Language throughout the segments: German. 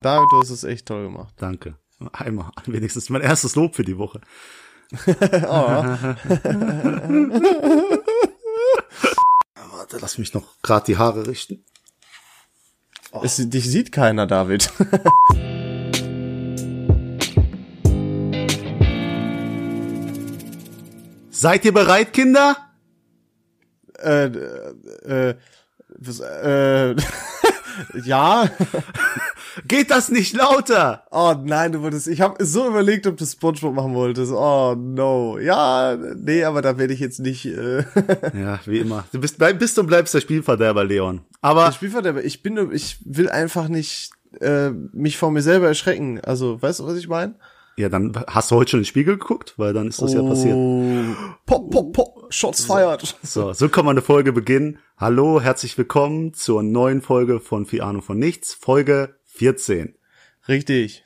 David, du hast es echt toll gemacht. Danke. Einmal, wenigstens mein erstes Lob für die Woche. oh. Warte, lass mich noch gerade die Haare richten. Oh. Es, dich sieht keiner, David. Seid ihr bereit, Kinder? Äh, äh, äh, ja. Geht das nicht lauter? Oh nein, du wolltest. Ich habe so überlegt, ob du SpongeBob machen wolltest. Oh no. Ja, nee, aber da werde ich jetzt nicht. Äh ja, wie immer. Du bist, bleib, bist und bleibst der Spielverderber, Leon. Aber der Spielverderber. Ich bin, ich will einfach nicht äh, mich vor mir selber erschrecken. Also, weißt du, was ich meine? Ja, dann hast du heute schon in den Spiegel geguckt, weil dann ist das oh. ja passiert. Pop, pop, pop, Shots fired. So, so kann man eine Folge beginnen. Hallo, herzlich willkommen zur neuen Folge von Ahnung von Nichts, Folge 14. Richtig.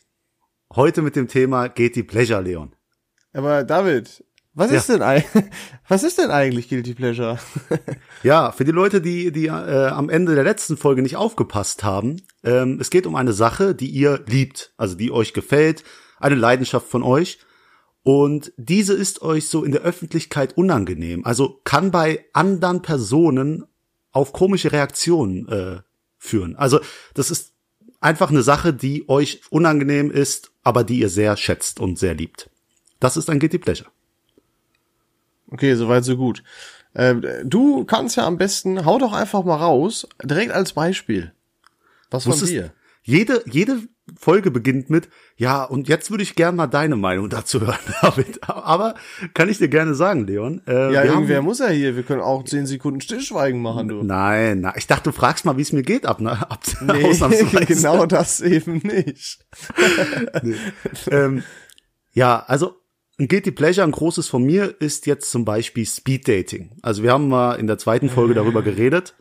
Heute mit dem Thema Guilty Pleasure, Leon. Aber David, was ja. ist denn eigentlich, was ist denn eigentlich Guilty Pleasure? ja, für die Leute, die, die äh, am Ende der letzten Folge nicht aufgepasst haben, ähm, es geht um eine Sache, die ihr liebt, also die euch gefällt, eine Leidenschaft von euch. Und diese ist euch so in der Öffentlichkeit unangenehm. Also kann bei anderen Personen auf komische Reaktionen äh, führen. Also das ist einfach eine Sache, die euch unangenehm ist, aber die ihr sehr schätzt und sehr liebt. Das ist ein Guilty Pleasure. Okay, soweit so gut. Äh, du kannst ja am besten, hau doch einfach mal raus, direkt als Beispiel. Was von dir? Jede, jede Folge beginnt mit, ja, und jetzt würde ich gerne mal deine Meinung dazu hören, David. Aber kann ich dir gerne sagen, Leon. Äh, ja, irgendwer haben, muss ja hier. Wir können auch zehn Sekunden Stillschweigen machen, du. Nein, na, ich dachte, du fragst mal, wie es mir geht ab, ne? ab nee, genau das eben nicht. nee. ähm, ja, also ein Guilty Pleasure, ein großes von mir, ist jetzt zum Beispiel Speed Dating. Also wir haben mal in der zweiten Folge darüber geredet,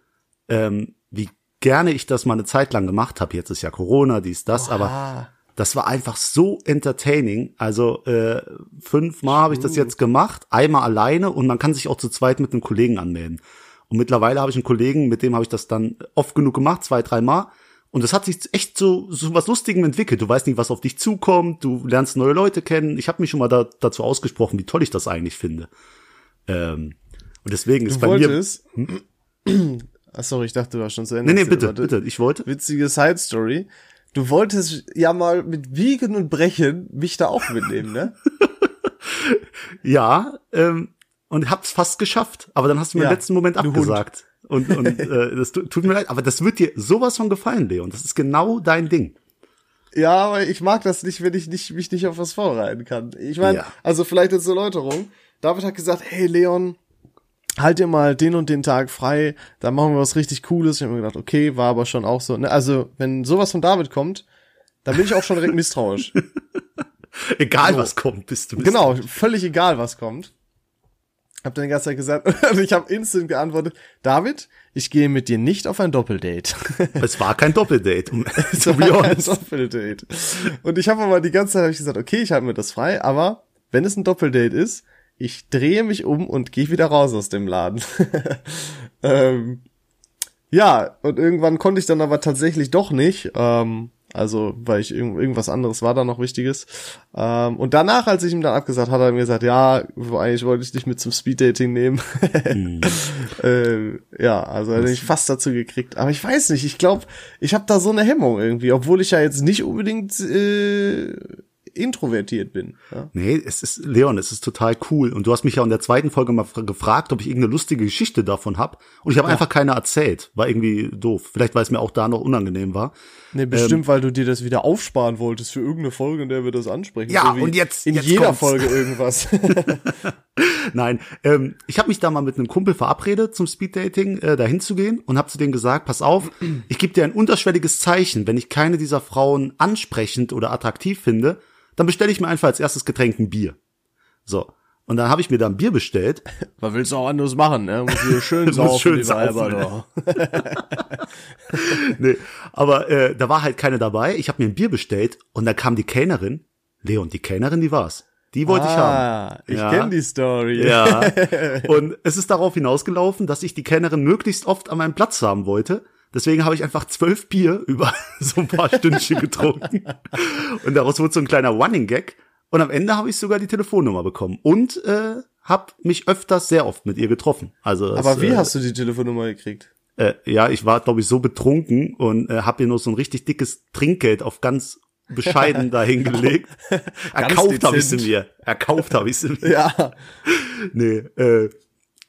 ähm, wie gerne ich das mal eine Zeit lang gemacht habe. Jetzt ist ja Corona, dies, das, Oha. aber das war einfach so entertaining. Also äh, fünfmal habe ich das jetzt gemacht, einmal alleine und man kann sich auch zu zweit mit einem Kollegen anmelden. Und mittlerweile habe ich einen Kollegen, mit dem habe ich das dann oft genug gemacht, zwei, dreimal. Und das hat sich echt so, so was Lustigem entwickelt. Du weißt nicht, was auf dich zukommt, du lernst neue Leute kennen. Ich habe mich schon mal da, dazu ausgesprochen, wie toll ich das eigentlich finde. Ähm, und deswegen ist du bei wolltest, mir. Hm? Ach sorry, ich dachte, du warst schon zu Ende. Nee, nee, bitte, bitte, ich wollte. Witzige Side Story. Du wolltest ja mal mit Wiegen und Brechen mich da auch mitnehmen, ne? ja, ähm, und hab's fast geschafft. Aber dann hast du mir ja, im letzten Moment abgesagt. Und, und äh, das tut mir leid, aber das wird dir sowas von gefallen, Leon. Das ist genau dein Ding. Ja, aber ich mag das nicht, wenn ich nicht, mich nicht auf was vorbereiten kann. Ich meine, ja. also vielleicht als Erläuterung. David hat gesagt, hey Leon, halt dir mal den und den Tag frei, da machen wir was richtig Cooles. Ich habe mir gedacht, okay, war aber schon auch so. Ne? Also, wenn sowas von David kommt, dann bin ich auch schon direkt misstrauisch. egal so. was kommt, bist du Genau, völlig egal was kommt. Hab dann die ganze Zeit gesagt, und ich habe instant geantwortet, David, ich gehe mit dir nicht auf ein Doppeldate. Es war kein Doppeldate. es war kein Doppeldate. Und ich habe aber die ganze Zeit hab ich gesagt, okay, ich halte mir das frei, aber wenn es ein Doppeldate ist, ich drehe mich um und gehe wieder raus aus dem Laden. ähm, ja, und irgendwann konnte ich dann aber tatsächlich doch nicht. Ähm, also, weil ich irgend, irgendwas anderes war da noch Wichtiges. Ähm, und danach, als ich ihm dann abgesagt hat, hat er mir gesagt, ja, eigentlich wollte ich dich mit zum Speeddating nehmen. mhm. äh, ja, also hätte ich fast dazu gekriegt. Aber ich weiß nicht, ich glaube, ich habe da so eine Hemmung irgendwie, obwohl ich ja jetzt nicht unbedingt äh, introvertiert bin. Ja? Nee, es ist, Leon, es ist total cool. Und du hast mich ja in der zweiten Folge mal gefragt, ob ich irgendeine lustige Geschichte davon hab. Und ich habe ja. einfach keine erzählt. War irgendwie doof. Vielleicht, weil es mir auch da noch unangenehm war. Nee, bestimmt, ähm, weil du dir das wieder aufsparen wolltest für irgendeine Folge, in der wir das ansprechen. Ja, so und jetzt in jetzt jeder kommt's. Folge irgendwas. Nein, ähm, ich habe mich da mal mit einem Kumpel verabredet, zum Speeddating äh, dahin zu gehen und habe zu dem gesagt, pass auf, ich gebe dir ein unterschwelliges Zeichen, wenn ich keine dieser Frauen ansprechend oder attraktiv finde, dann bestelle ich mir einfach als erstes Getränk ein Bier. So. Und dann habe ich mir da ein Bier bestellt. Was willst du auch anderes machen, ne? Muss hier schön saufen, schön saufen, ne? nee, aber äh, da war halt keine dabei. Ich habe mir ein Bier bestellt und da kam die Kellnerin. Leon, die Kellnerin, die war's. Die wollte ah, ich haben. Ich ja. kenne die Story. Ja. Und es ist darauf hinausgelaufen, dass ich die Kellnerin möglichst oft an meinem Platz haben wollte, Deswegen habe ich einfach zwölf Bier über so ein paar Stündchen getrunken. Und daraus wurde so ein kleiner Running Gag. Und am Ende habe ich sogar die Telefonnummer bekommen. Und äh, habe mich öfters sehr oft mit ihr getroffen. Also das, Aber wie äh, hast du die Telefonnummer gekriegt? äh, ja, ich war, glaube ich, so betrunken und äh, habe ihr nur so ein richtig dickes Trinkgeld auf ganz bescheiden dahingelegt. Erkauft habe ich sie mir. Erkauft habe ich sie mir. Ja. Nee, äh,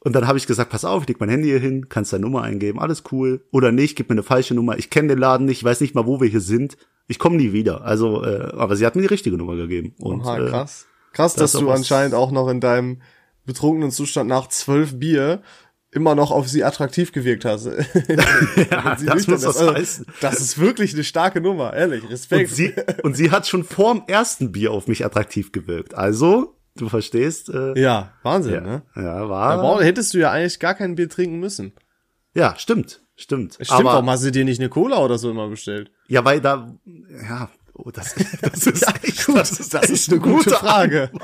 und dann habe ich gesagt, pass auf, ich leg mein Handy hier hin, kannst deine Nummer eingeben, alles cool. Oder nicht, gib mir eine falsche Nummer. Ich kenne den Laden nicht, ich weiß nicht mal, wo wir hier sind. Ich komme nie wieder. Also, äh, aber sie hat mir die richtige Nummer gegeben. Und Aha, äh, krass. Krass, das dass du anscheinend auch noch in deinem betrunkenen Zustand nach zwölf Bier immer noch auf sie attraktiv gewirkt hast. ja, das muss ist. was Also, heißen. Das ist wirklich eine starke Nummer, ehrlich. Und Respekt. sie, und sie hat schon vorm ersten Bier auf mich attraktiv gewirkt. Also, du verstehst, äh, ja, Wahnsinn, ja, ne? ja, Da war, hättest du ja eigentlich gar kein Bier trinken müssen. ja, stimmt, stimmt. Stimmt, aber, warum hast du dir nicht eine Cola oder so immer bestellt? ja, weil da, ja, oh, das, das ist echt, gut, das ist, das ist eine gute Frage.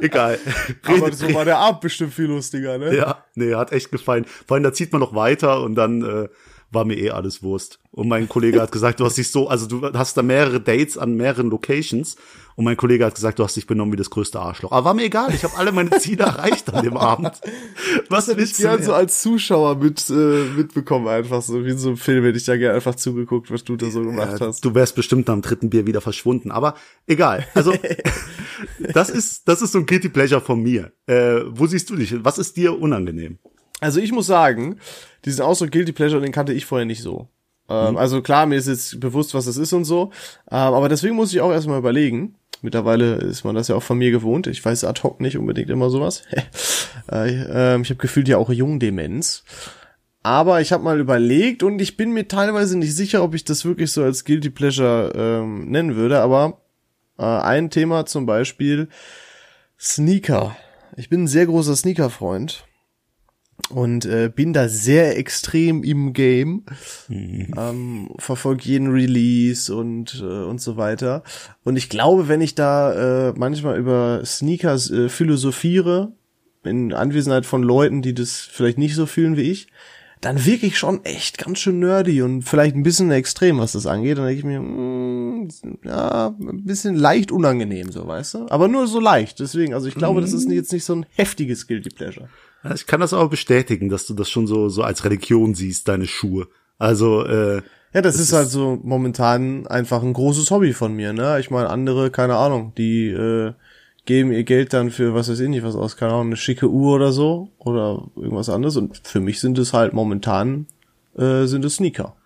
Egal. Aber so war der Abend bestimmt viel lustiger, ne? Ja, nee, hat echt gefallen. Vor allem, da zieht man noch weiter und dann äh, war mir eh alles Wurst. Und mein Kollege hat gesagt, du hast dich so, also du hast da mehrere Dates an mehreren Locations und mein Kollege hat gesagt, du hast dich benommen wie das größte Arschloch. Aber war mir egal, ich habe alle meine Ziele erreicht an dem Abend. Was hätte ich gern so als Zuschauer mit, äh, mitbekommen, einfach so, wie in so einem Film hätte ich da gerne einfach zugeguckt, was du da so gemacht Ja, hast. du wärst bestimmt am dritten Bier wieder verschwunden, aber egal. Also das ist das ist so ein Guilty Pleasure von mir. Äh, wo siehst du dich? Was ist dir unangenehm? Also ich muss sagen, diesen Ausdruck Guilty Pleasure, den kannte ich vorher nicht so. Ähm, Also klar, mir ist jetzt bewusst, was das ist und so. Ähm, aber deswegen muss ich auch erstmal überlegen. Mittlerweile ist man das ja auch von mir gewohnt. Ich weiß ad hoc nicht unbedingt immer sowas. äh, ähm, ich habe gefühlt ja auch Jungdemenz. Aber ich habe mal überlegt und ich bin mir teilweise nicht sicher, ob ich das wirklich so als Guilty Pleasure ähm, nennen würde. Aber äh, ein Thema zum Beispiel Sneaker. Ich bin ein sehr großer Sneaker-Freund und äh, bin da sehr extrem im Game. Ähm, verfolge jeden Release und äh, und so weiter. Und ich glaube, wenn ich da äh, manchmal über Sneakers äh, philosophiere, in Anwesenheit von Leuten, die das vielleicht nicht so fühlen wie ich, dann wirklich schon echt ganz schön nerdy und vielleicht ein bisschen extrem, was das angeht. Dann denke ich mir, mm, ja, ein bisschen leicht unangenehm, so, weißt du? Aber nur so leicht. Deswegen, also ich glaube, das ist jetzt nicht so ein heftiges Guilty Pleasure. Ich kann das aber bestätigen, dass du das schon so so als Religion siehst, deine Schuhe. Also äh, Ja, das, ist halt so momentan einfach ein großes Hobby von mir, ne? Ich meine, andere, keine Ahnung, die äh, geben ihr Geld dann für was weiß ich nicht was aus, keine Ahnung, eine schicke Uhr oder so oder irgendwas anderes. Und für mich sind es halt momentan äh, sind es Sneaker.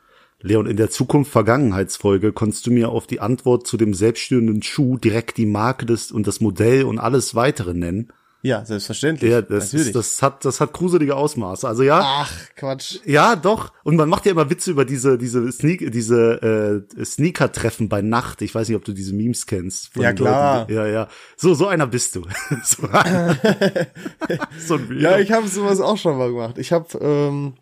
Leon, in der Zukunft Vergangenheitsfolge konntest du mir auf die Antwort zu dem selbststehenden Schuh direkt die Marke des und das Modell und alles weitere nennen. Ja, selbstverständlich. Ja, das, Natürlich. ist, das hat das hat gruselige Ausmaße. Also ja, Ach, Quatsch. ja, doch. Und man macht ja immer Witze über diese diese Sneak diese äh, Sneaker Treffen bei Nacht. Ich weiß nicht, ob du diese Memes kennst. Ja, klar. Leuten, ja, ja. So so einer bist du. so, ein- so ein. Ja, ich habe sowas auch schon mal gemacht. Ich habe ähm,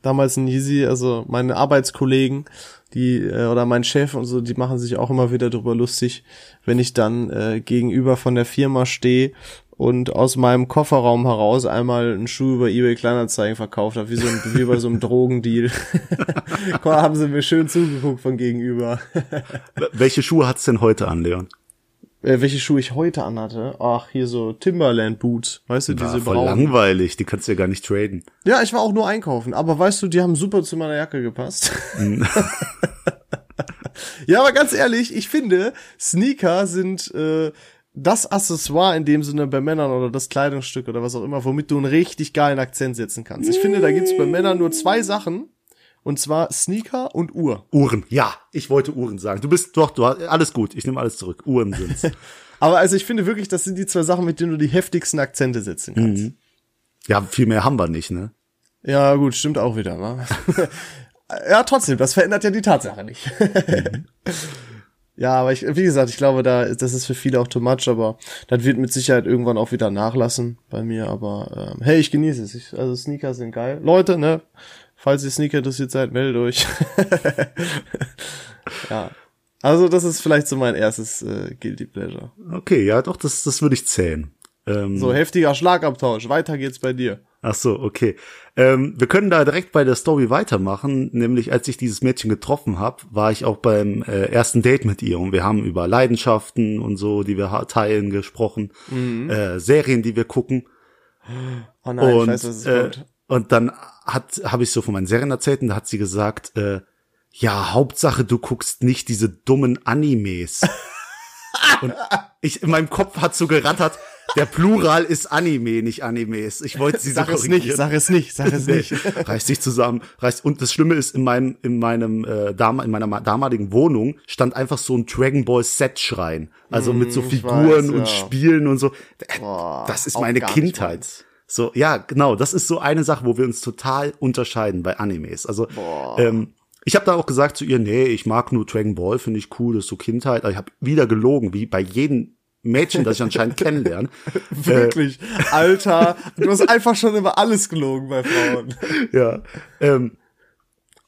damals in Yeezy, also meine Arbeitskollegen, die äh, oder mein Chef und so, die machen sich auch immer wieder drüber lustig, wenn ich dann äh, gegenüber von der Firma stehe und aus meinem Kofferraum heraus einmal einen Schuh über eBay Kleinanzeigen verkauft habe, wie so ein, wie bei so einem Drogendeal. Mal, haben sie mir schön zugeguckt von gegenüber. Welche Schuhe hat's denn heute an, Leon? äh, welche Schuhe ich heute anhatte? Ach, hier so Timberland Boots, weißt du, diese Ah, voll braunen. langweilig, die kannst du ja gar nicht traden. Ja, ich war auch nur einkaufen, aber weißt du, die haben super zu meiner Jacke gepasst. ja, aber ganz ehrlich, ich finde, Sneaker sind äh, das Accessoire in dem Sinne bei Männern oder das Kleidungsstück oder was auch immer, womit du einen richtig geilen Akzent setzen kannst. Ich finde, da gibt's bei Männern nur zwei Sachen. Und zwar Sneaker und Uhr. Uhren, ja, ich wollte Uhren sagen. Du bist doch, du hast, alles gut, ich nehme alles zurück. Uhren sind's. Aber also ich finde wirklich, das sind die zwei Sachen, mit denen du die heftigsten Akzente setzen kannst. ja, viel mehr haben wir nicht, ne? Ja, gut, stimmt auch wieder, wa? ja, trotzdem, das verändert ja die Tatsache nicht. ja, aber ich, wie gesagt, ich glaube, da, das ist für viele auch too much, aber das wird mit Sicherheit irgendwann auch wieder nachlassen bei mir, aber ähm, hey, ich genieße es. Ich, also Sneaker sind geil. Leute, ne? Falls ihr Sneaker interessiert seid, meldet euch. ja. Also, das ist vielleicht so mein erstes äh, Guilty Pleasure. Okay, ja, doch, das, das würde ich zählen. Ähm, So, heftiger Schlagabtausch. Weiter geht's bei dir. Ach so, okay. Ähm, wir können da direkt bei der Story weitermachen. Nämlich, als ich dieses Mädchen getroffen habe, war ich auch beim äh, ersten Date mit ihr und wir haben über Leidenschaften und so, die wir teilen, gesprochen, mhm. äh, Serien, die wir gucken. Oh nein, und, ich weiß, was es äh. Und dann hat habe ich so von meinen Serien erzählt und da hat sie gesagt, äh, ja, Hauptsache du guckst nicht diese dummen Animes. und ich in meinem Kopf hat so gerattert, der Plural ist Anime, nicht Animes. Ich wollte sie sag so es nicht, sag es nicht, sag es nicht. reißt sich zusammen, reißt und das Schlimme ist in meinem in meinem äh, Dam in meiner damaligen Wohnung stand einfach so ein Dragon Ball Set Schrein, also mm, mit so Figuren weiß, und ja. Spielen und so. Boah, das ist meine Kindheit. So, ja, genau, das ist so eine Sache, wo wir uns total unterscheiden bei Animes. Also ähm, ich habe da auch gesagt zu ihr, nee, ich mag nur Dragon Ball, finde ich cool, das ist so Kindheit. Aber ich habe wieder gelogen, wie bei jedem Mädchen, das ich anscheinend kennenlerne. Wirklich, äh, Alter, du hast einfach schon über alles gelogen bei Frauen. Ja. Ähm,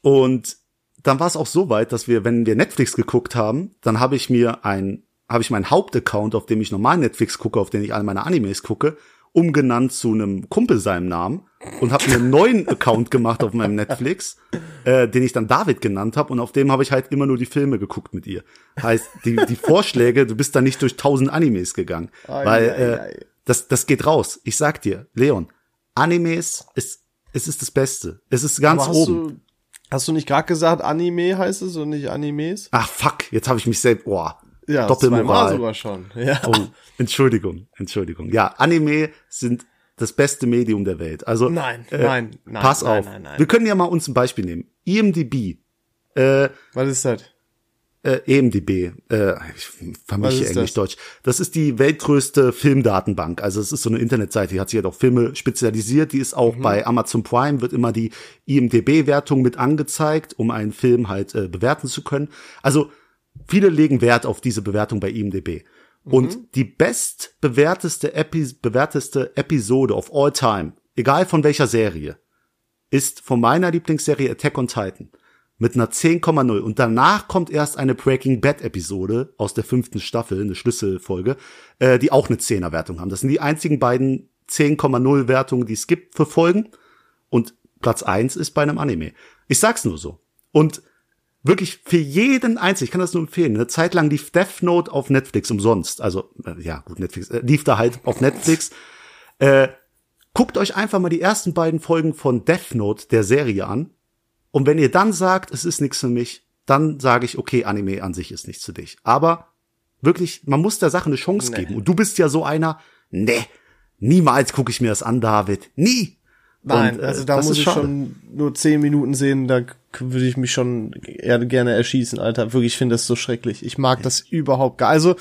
und dann war es auch so weit, dass wir, wenn wir Netflix geguckt haben, dann habe ich mir ein, habe ich meinen Hauptaccount, auf dem ich normal Netflix gucke, auf den ich alle meine Animes gucke, umgenannt zu einem Kumpel seinem Namen und habe mir einen neuen Account gemacht auf meinem Netflix, äh, den ich dann David genannt habe und auf dem habe ich halt immer nur die Filme geguckt mit ihr. Heißt, die, die Vorschläge, du bist da nicht durch tausend Animes gegangen, ai, weil äh, ai, das das geht raus. Ich sag dir, Leon, Animes ist es ist das Beste. Es ist ganz oben. Du, hast du nicht gerade gesagt, Anime heißt es und nicht Animes? Ach fuck, jetzt habe ich mich selbst. Oh, ja, Doppelmoral. sogar schon. Ja. Oh, Entschuldigung, Entschuldigung. Ja, Anime sind das beste Medium der Welt. Also nein, äh, nein, nein. Pass nein, auf. Nein, nein, Wir können ja mal uns ein Beispiel nehmen. IMDb. Äh, Was ist das? Äh, EMDB, äh, ich vermische Englisch, das? Ist die weltgrößte Filmdatenbank. Also es ist so eine Internetseite, die hat sich halt auf Filme spezialisiert. Die ist auch mhm. bei Amazon Prime, wird immer die IMDB-Wertung mit angezeigt, um einen Film halt äh, bewerten zu können. Also viele legen Wert auf diese Bewertung bei IMDb. Mhm. Und die bestbewerteste Epi bewerteste Episode of all time, egal von welcher Serie, ist von meiner Lieblingsserie Attack on Titan mit einer 10,0 und danach kommt erst eine Breaking Bad Episode aus der fünften Staffel, eine Schlüsselfolge, äh, die auch eine 10er Wertung haben. Das sind die einzigen beiden 10,0 Wertungen, die es gibt für Folgen und Platz eins ist bei einem Anime. Ich sag's nur so. Und wirklich für jeden einzelnen, ich kann das nur empfehlen. Eine Zeit lang lief Death Note auf Netflix umsonst. Also, äh, ja, gut, Netflix, äh, lief da halt auf Netflix. Äh, guckt euch einfach mal die ersten beiden Folgen von Death Note der Serie an. Und wenn ihr dann sagt, es ist nichts für mich, dann sage ich, okay, Anime an sich ist nichts für dich. Aber wirklich, man muss der Sache eine Chance nee. geben. Und du bist ja so einer, ne, niemals gucke ich mir das an, David. Nie. Nein, und, äh, also da muss ich schon nur zehn Minuten sehen, da würde ich mich schon eher gerne erschießen, Alter. Wirklich, ich finde das so schrecklich. Ich mag das überhaupt gar. Also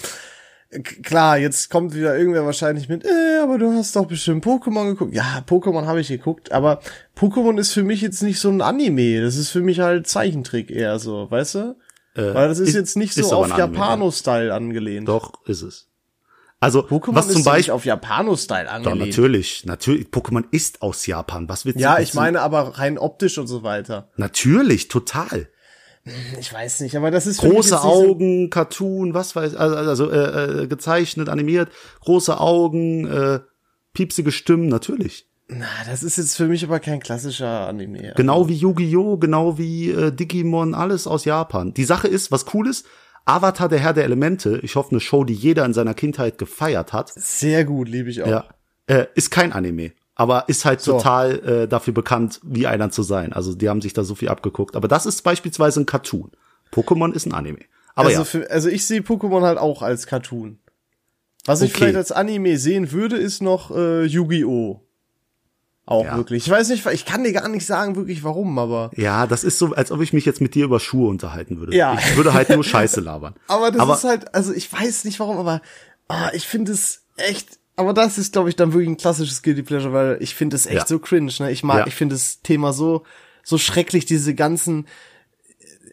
klar, jetzt kommt wieder irgendwer wahrscheinlich mit, äh, aber du hast doch bestimmt Pokémon geguckt. Ja, Pokémon habe ich geguckt, aber Pokémon ist für mich jetzt nicht so ein Anime. Das ist für mich halt Zeichentrick eher so, weißt du? Äh, Weil das ist, ist jetzt nicht so auf Japano-Style angelehnt. Doch, ist es. Also, Pokémon was zum Beispiel auf Japano-Style angelehnt. Doch, natürlich, natürlich. Pokémon ist aus Japan. Was wird Ja, ich meine aber rein optisch und so weiter. Natürlich, total. Ich weiß nicht, aber das ist große Augen, so Cartoon, was weiß, also, also äh, äh, gezeichnet, animiert, große Augen, äh, piepsige Stimmen, natürlich. Na, das ist jetzt für mich aber kein klassischer Anime. Genau wie Yu-Gi-Oh, genau wie äh, Digimon, alles aus Japan. Die Sache ist, was cool ist, Avatar, der Herr der Elemente, ich hoffe, eine Show, die jeder in seiner Kindheit gefeiert hat. Sehr gut, liebe ich auch. Ja, äh, ist kein Anime, aber ist halt so. total äh, dafür bekannt, wie einer zu sein. Also die haben sich da so viel abgeguckt. Aber das ist beispielsweise ein Cartoon. Pokémon ist ein Anime. Aber also, ja. für, also ich sehe Pokémon halt auch als Cartoon. Was okay. ich vielleicht als Anime sehen würde, ist noch äh, Yu-Gi-Oh! Auch ja. wirklich. Ich weiß nicht, ich kann dir gar nicht sagen wirklich warum, aber. Ja, das ist so, als ob ich mich jetzt mit dir über Schuhe unterhalten würde. Ja. Ich würde halt nur Scheiße labern. aber das aber, ist halt, also ich weiß nicht warum, aber ah, ich finde es echt, aber das ist, glaube ich, dann wirklich ein klassisches Guilty Pleasure, weil ich finde es echt ja. so cringe, ne? Ich mag, ja. ich finde das Thema so, so schrecklich, diese ganzen,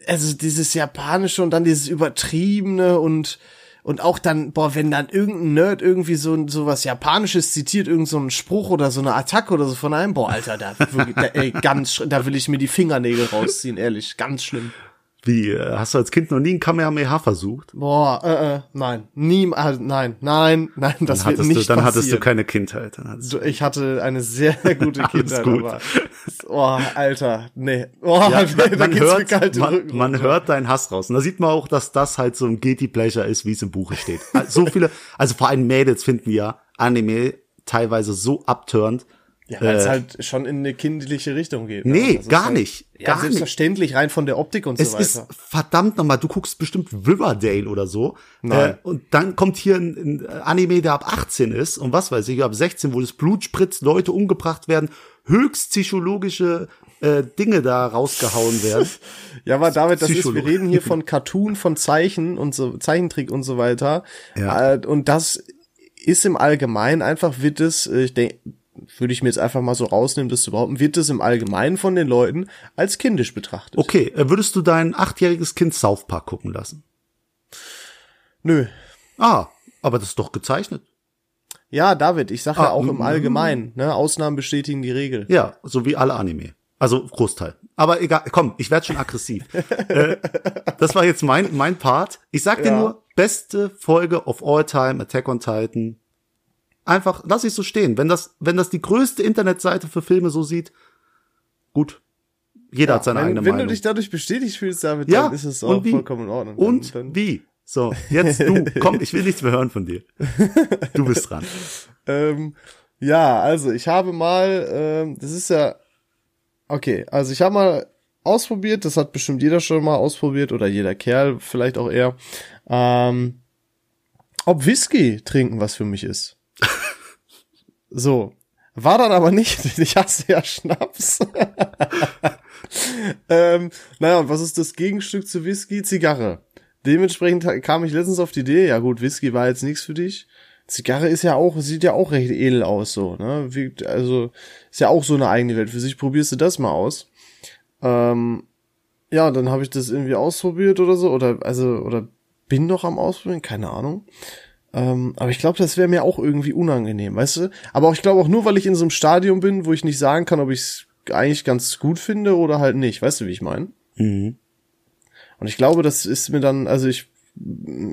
also dieses Japanische und dann dieses Übertriebene und und auch dann, boah, wenn dann irgendein Nerd irgendwie so, so was Japanisches zitiert, irgend so Spruch oder so eine Attacke oder so von einem, boah, Alter, da, wirklich, da, ey, ganz, da will ich mir die Fingernägel rausziehen, ehrlich, ganz schlimm. Wie, äh, hast du als Kind noch nie ein Kamehameha versucht? Boah, äh, äh, nein, nie, äh, nein, nein, nein, das Dann wird nicht du, dann passieren. hattest du keine Kindheit. Du, ich hatte eine sehr gute Kindheit, gut. aber oh, Alter, nee. Oh, Ja, nee, man, hört, man, man hört deinen Hass raus. Und da sieht man auch, dass das halt so ein Guilty Pleasure ist, wie es im Buche steht. Also So viele, also vor allem Mädels finden ja Anime teilweise so abturnt. Ja, weil es äh, halt schon in eine kindliche Richtung geht. ne? Nee, Das ist gar halt, nicht. Ja, Gar nicht. selbstverständlich, rein von der Optik und Es so ist weiter. verdammt nochmal, du guckst bestimmt Riverdale oder so. Nein. Äh, und dann kommt hier ein, ein Anime, der ab 18 ist und was weiß ich, ab 16, wo das Blut spritzt, Leute umgebracht werden, höchst psychologische äh, Dinge da rausgehauen werden. Ja, aber David, das ist, wir reden hier von Cartoon, von Zeichen und so, Zeichentrick und so weiter. Ja. Äh, Und das ist im Allgemeinen einfach, wird es, äh, ich denke, würde ich mir jetzt einfach mal so rausnehmen, das zu behaupten, wird es im Allgemeinen von den Leuten als kindisch betrachtet. Okay, äh, würdest du dein achtjähriges Kind South Park gucken lassen? Nö. Ah, aber das ist doch gezeichnet. Ja, David, ich sage ja Ah, auch mm, im Allgemeinen, ne, Ausnahmen bestätigen die Regel. Ja, so wie alle Anime. Also Großteil. Aber egal, komm, ich werde schon aggressiv. äh, das war jetzt mein, mein Part. Ich sag dir Ja. nur, beste Folge of all time, Attack on Titan. Einfach, lass ich so stehen. Wenn das, wenn das die größte Internetseite für Filme so sieht, gut. Jeder hat seine wenn, eigene wenn Meinung. du dich dadurch bestätigt fühlst, David, ja, dann ist es auch vollkommen in Ordnung. Und dann, wie? So, jetzt du. Komm, ich will nichts mehr hören von dir. Du bist dran. Ähm, ja, also ich habe mal, ähm, das ist ja, okay, also ich habe mal ausprobiert, das hat bestimmt jeder schon mal ausprobiert oder jeder Kerl vielleicht auch eher, ähm, ob Whisky trinken was für mich ist. So, war dann aber nicht, ich hasse ja Schnaps. ähm, naja, und was ist das Gegenstück zu Whisky? Zigarre. Dementsprechend kam ich letztens auf die Idee, ja gut, Whisky war jetzt nichts für dich. Zigarre ist ja auch, sieht ja auch recht edel aus, so, ne? Wie, also, ist ja auch so eine eigene Welt für sich. Probierst du das mal aus? Ähm, ja, dann habe ich das irgendwie ausprobiert oder so, oder, also, oder bin noch am Ausprobieren, keine Ahnung. Ähm, aber ich glaube, das wäre mir auch irgendwie unangenehm, weißt du? Aber auch, ich glaube auch nur, weil ich in so einem Stadium bin, wo ich nicht sagen kann, ob ich es eigentlich ganz gut finde oder halt nicht. Weißt du, wie ich meine? Mhm. Und ich glaube, das ist mir dann, also ich,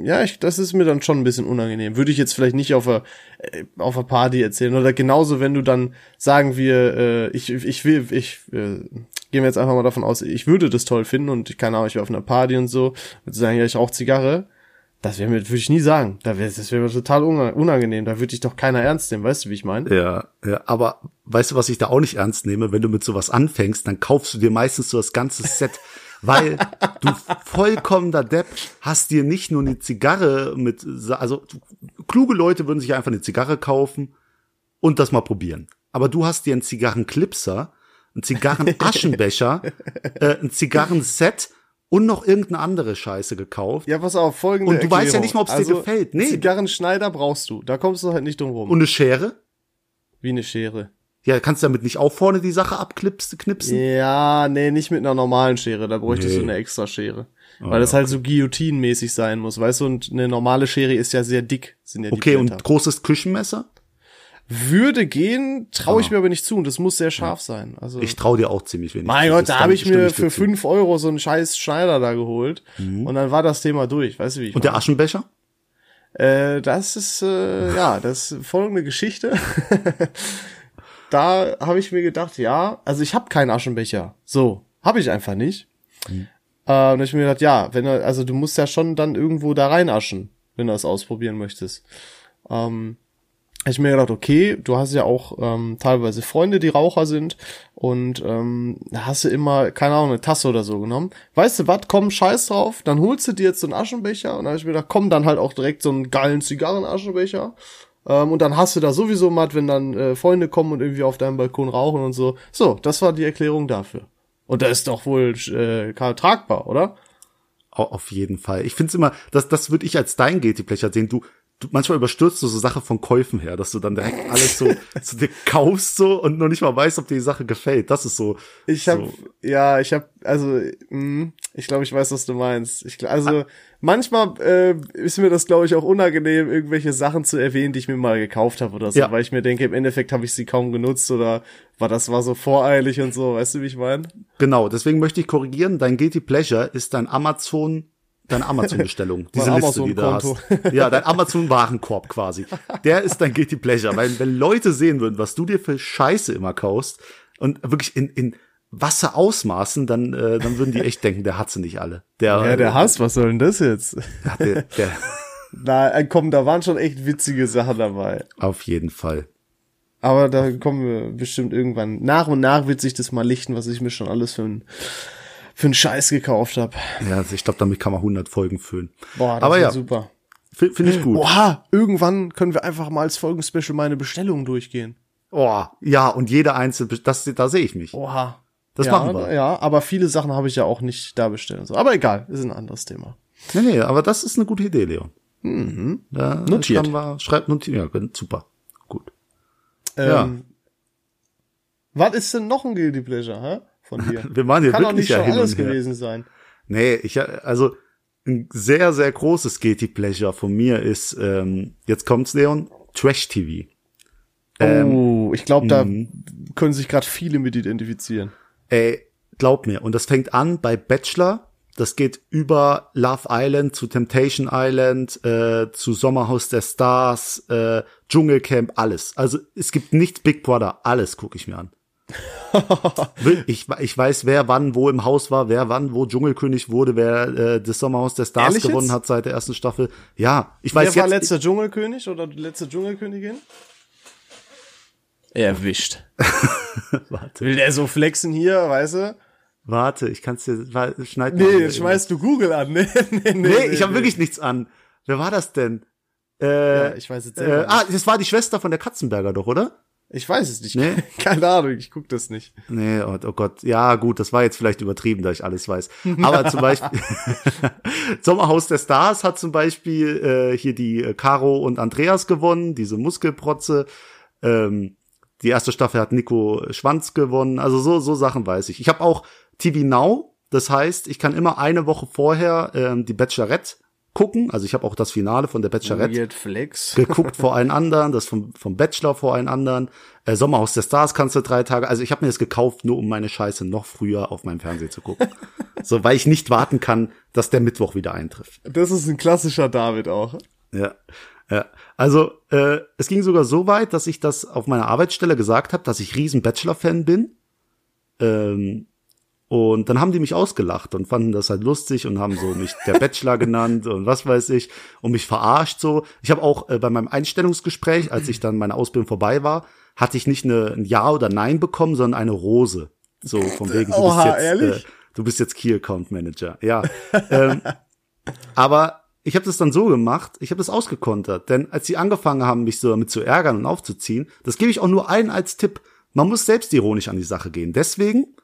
ja, ich, das ist mir dann schon ein bisschen unangenehm. Würde ich jetzt vielleicht nicht auf einer, äh, auf einer Party erzählen. Oder genauso, wenn du dann sagen wir, äh, ich, ich will, ich, äh, gehen wir jetzt einfach mal davon aus, ich würde das toll finden und ich keine Ahnung, ich wäre auf einer Party und so, würde sagen, ja, ich rauche Zigarre. Das wäre mir, würde ich nie sagen. Da wär, das wäre mir total unang- unangenehm. Da würde ich doch keiner ernst nehmen. Weißt du, wie ich meine? Ja, ja, aber weißt du, was ich da auch nicht ernst nehme? Wenn du mit sowas anfängst, dann kaufst du dir meistens so das ganze Set, weil du vollkommener Depp hast dir nicht nur eine Zigarre mit, also kluge Leute würden sich einfach eine Zigarre kaufen und das mal probieren. Aber du hast dir einen Zigarrenclipser, einen Zigarrenaschenbecher, äh, ein Zigarrenset und noch irgendeine andere Scheiße gekauft. Ja, pass auf, folgende Und du weißt ja Erklärung. nicht mal, ob's dir also, gefällt. Nee. Zigarrenschneider brauchst du. Da kommst du halt nicht drum rum. Und eine Schere? wie eine Schere. Ja, kannst du damit nicht auch vorne die Sache abknipsen? Knipsen? Ja, nee, nicht mit einer normalen Schere, da bräuchtest Nee. du eine extra Schere. Ah, Weil das halt so guillotinenmäßig sein muss, weißt du, und eine normale Schere ist ja sehr dick, sind ja die Okay, und großes Küchenmesser? Würde gehen, traue ich mir aber nicht zu und das muss sehr scharf sein. Also, Ich trau dir auch ziemlich wenig. mein. Gott, da habe ich mir für zu. fünf Euro so einen scheiß Schneider da geholt und dann war das Thema durch, weißt du, wie ich Und der meine? Aschenbecher? Äh, das ist, äh, ja, das ist folgende Geschichte. da habe ich mir gedacht, ja, also ich habe keinen Aschenbecher. So, habe ich einfach nicht. Mhm. Äh, und ich mir gedacht, ja, wenn er, also du musst ja schon dann irgendwo da reinaschen, wenn du das ausprobieren möchtest. Ähm, hab ich mir gedacht, okay, du hast ja auch ähm, teilweise Freunde, die Raucher sind und ähm, da hast du immer, keine Ahnung, eine Tasse oder so genommen. Weißt du was, komm, scheiß drauf, dann holst du dir jetzt so einen Aschenbecher und dann hab ich mir gedacht, komm, dann halt auch direkt so einen geilen Zigarrenaschenbecher. Ähm, und dann hast du da sowieso matt, wenn dann äh, Freunde kommen und irgendwie auf deinem Balkon rauchen und so. So, das war die Erklärung dafür. Und das ist doch wohl äh, tragbar, oder? Au- Auf jeden Fall. Ich find's immer, das, das würde ich als dein Guilty Pleasure sehen. Du, manchmal überstürzt du so Sache von Käufen her, dass du dann direkt alles so, so dir kaufst so und noch nicht mal weißt, ob dir die Sache gefällt. Das ist so. Ich habe so. ja, ich habe also mh, ich glaube, ich weiß, was du meinst. Ich also manchmal äh, ist mir das glaube ich auch unangenehm irgendwelche Sachen zu erwähnen, die ich mir mal gekauft habe oder so, Ja. weil ich mir denke, im Endeffekt habe ich sie kaum genutzt oder war das war so voreilig und so, weißt du, wie ich meine? Genau, deswegen möchte ich korrigieren, dein Guilty Pleasure ist dein Amazon, deine Amazon-Bestellung. Diese Liste, die du hast. Ja, dein Amazon-Warenkorb quasi. Der ist dein Guilty Pleasure. Weil wenn Leute sehen würden, was du dir für Scheiße immer kaufst und wirklich in, in Wasser ausmaßen, dann, äh, dann würden die echt denken, der hat sie nicht alle. Der, Ja, der Hass, was soll denn das jetzt? der, der, der Na, äh, komm, da waren schon echt witzige Sachen dabei. auf jeden Fall. Aber da kommen wir bestimmt irgendwann. Nach und nach wird sich das mal lichten, was ich mir schon alles für einen für einen Scheiß gekauft habe. Ja, also ich glaube, damit kann man 100 Folgen füllen. Boah, das Aber ja, super. finde ich gut. Oha, irgendwann können wir einfach mal als Folgenspecial meine Bestellung durchgehen. Oh, ja, und jede einzelne, das, da sehe ich mich. Oha. Das ja, machen wir. Ja, aber viele Sachen habe ich ja auch nicht da bestellt. und So. Aber egal, ist ein anderes Thema. Nee, nee, aber das ist eine gute Idee, Leon. Mhm. Da Notiert. Man, schreibt notiert. Ja, super. Gut. Ja. Ähm, Was ist denn noch ein Guilty Pleasure, hä? Von dir? Wir waren hier Kann wirklich nicht ja schon alles gewesen sein. Nee, ich, also, ein sehr, sehr großes Guilty Pleasure von mir ist, ähm, jetzt kommt's, Leon, Trash TV. Ähm, oh, ich glaube, da mhm. können sich gerade viele mit identifizieren. Ey, glaub mir. Und das fängt an bei Bachelor. Das geht über Love Island zu Temptation Island, äh, zu Sommerhaus der Stars, äh, Dschungelcamp, alles. Also es gibt nichts Big Brother, alles gucke ich mir an. ich, ich weiß, wer wann wo im Haus war, wer wann wo Dschungelkönig wurde, wer äh, das Sommerhaus der Stars Ehrlich gewonnen jetzt? hat seit der ersten Staffel. Ja, ich weiß Wer war jetzt. letzter Dschungelkönig oder letzte Dschungelkönigin? Erwischt. warte, Will der so flexen hier, weißt du? warte, ich kann's dir, wa- schneid mal Nee, jetzt schmeißt du Google an. Nee, nee, nee. Nee, ich habe wirklich nichts an. Wer war das denn? Äh, Ja, ich weiß jetzt äh, selber ah, das war die Schwester von der Katzenberger doch, oder? Ich weiß es nicht. Nee. Keine Ahnung, ich guck das nicht. Nee, oh, oh Gott. Ja, gut, das war jetzt vielleicht übertrieben, da ich alles weiß. Aber zum Beispiel Sommerhaus der Stars hat zum Beispiel äh, hier die äh, Caro und Andreas gewonnen, diese Muskelprotze. Ähm, die erste Staffel hat Nico Schwanz gewonnen. Also so, so Sachen weiß ich. Ich habe auch TV Now. Das heißt, ich kann immer eine Woche vorher ähm, die Bachelorette gucken. Also ich habe auch das Finale von der Bachelorette geguckt vor allen anderen, das vom, vom Bachelor vor allen anderen. Äh, Sommerhaus der Stars kannst du drei Tage. Also ich habe mir das gekauft, nur um meine Scheiße noch früher auf meinem Fernseher zu gucken. so, weil ich nicht warten kann, dass der Mittwoch wieder eintrifft. Das ist ein klassischer David auch. Ja. Ja, also äh, es ging sogar so weit, dass ich das auf meiner Arbeitsstelle gesagt habe, dass ich riesen Bachelor-Fan bin. Ähm, und dann haben die mich ausgelacht und fanden das halt lustig und haben so mich der Bachelor genannt und was weiß ich und mich verarscht so. Ich habe auch äh, bei meinem Einstellungsgespräch, als ich dann meine Ausbildung vorbei war, hatte ich nicht eine, ein Ja oder Nein bekommen, sondern eine Rose. So von wegen, du Oha, bist jetzt, ehrlich? Äh, du bist jetzt Key Account Manager. Ja. ähm, aber ich habe das dann so gemacht, ich habe das ausgekontert, denn als sie angefangen haben, mich so damit zu ärgern und aufzuziehen, das gebe ich auch nur allen als Tipp. Man muss selbstironisch an die Sache gehen. Deswegen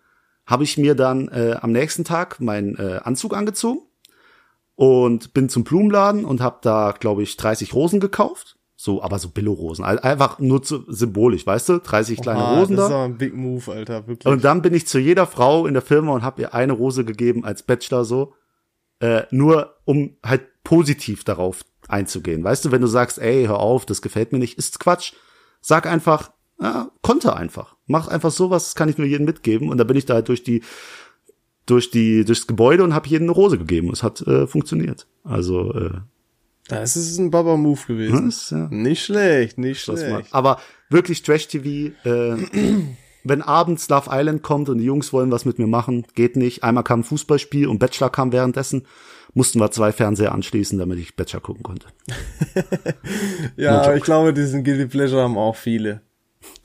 habe ich mir dann äh, am nächsten Tag meinen äh, Anzug angezogen und bin zum Blumenladen und habe da, glaube ich, 30 Rosen gekauft. So, aber so Billo-Rosen. Einfach nur zu, symbolisch, weißt du? 30 kleine Ah, Rosen das ist da. aber ein Big Move, Alter, wirklich. Und dann bin ich zu jeder Frau in der Firma und habe ihr eine Rose gegeben als Bachelor so. Äh, nur um halt positiv darauf einzugehen. Weißt du, wenn du sagst, ey, hör auf, das gefällt mir nicht, ist Quatsch. Sag einfach, ja, konnte einfach. Mach einfach sowas, das kann ich nur jedem mitgeben. Und da bin ich da halt durch die, durch die, durchs Gebäude und habe jedem eine Rose gegeben. Es hat äh, funktioniert. Also, äh, das ist ein Baba-Move gewesen. das, ja, Nicht schlecht, nicht schlecht. Aber wirklich Trash-TV, äh, wenn abends Love Island kommt und die Jungs wollen was mit mir machen, geht nicht. Einmal kam ein Fußballspiel und Bachelor kam währenddessen. Mussten wir zwei Fernseher anschließen, damit ich Bachelor gucken konnte. Ja, aber ich glaube, diesen Guilty Pleasure haben auch viele.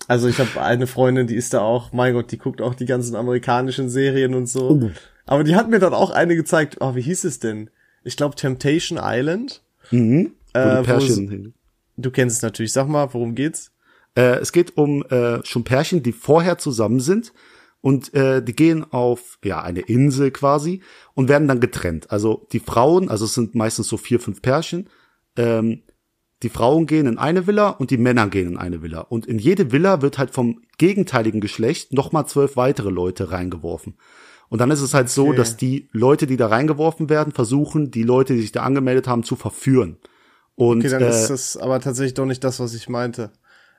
Also ich habe eine Freundin, die ist da auch, mein Gott, die guckt auch die ganzen amerikanischen Serien und so. Oh. Aber die hat mir dann auch eine gezeigt, oh, wie hieß es denn? Ich glaube Temptation Island. Mhm. Äh, Pärchen hin. Du kennst es natürlich. Sag mal, worum geht's? Äh, es geht um äh, schon Pärchen, die vorher zusammen sind und äh, die gehen auf ja eine Insel quasi und werden dann getrennt. Also die Frauen, also es sind meistens so vier, fünf Pärchen, ähm, die Frauen gehen in eine Villa und die Männer gehen in eine Villa. Und in jede Villa wird halt vom gegenteiligen Geschlecht nochmal zwölf weitere Leute reingeworfen. Und dann ist es halt so, Okay. dass die Leute, die da reingeworfen werden, versuchen, die Leute, die sich da angemeldet haben, zu verführen. Und Okay, dann äh, ist das aber tatsächlich doch nicht das, was ich meinte.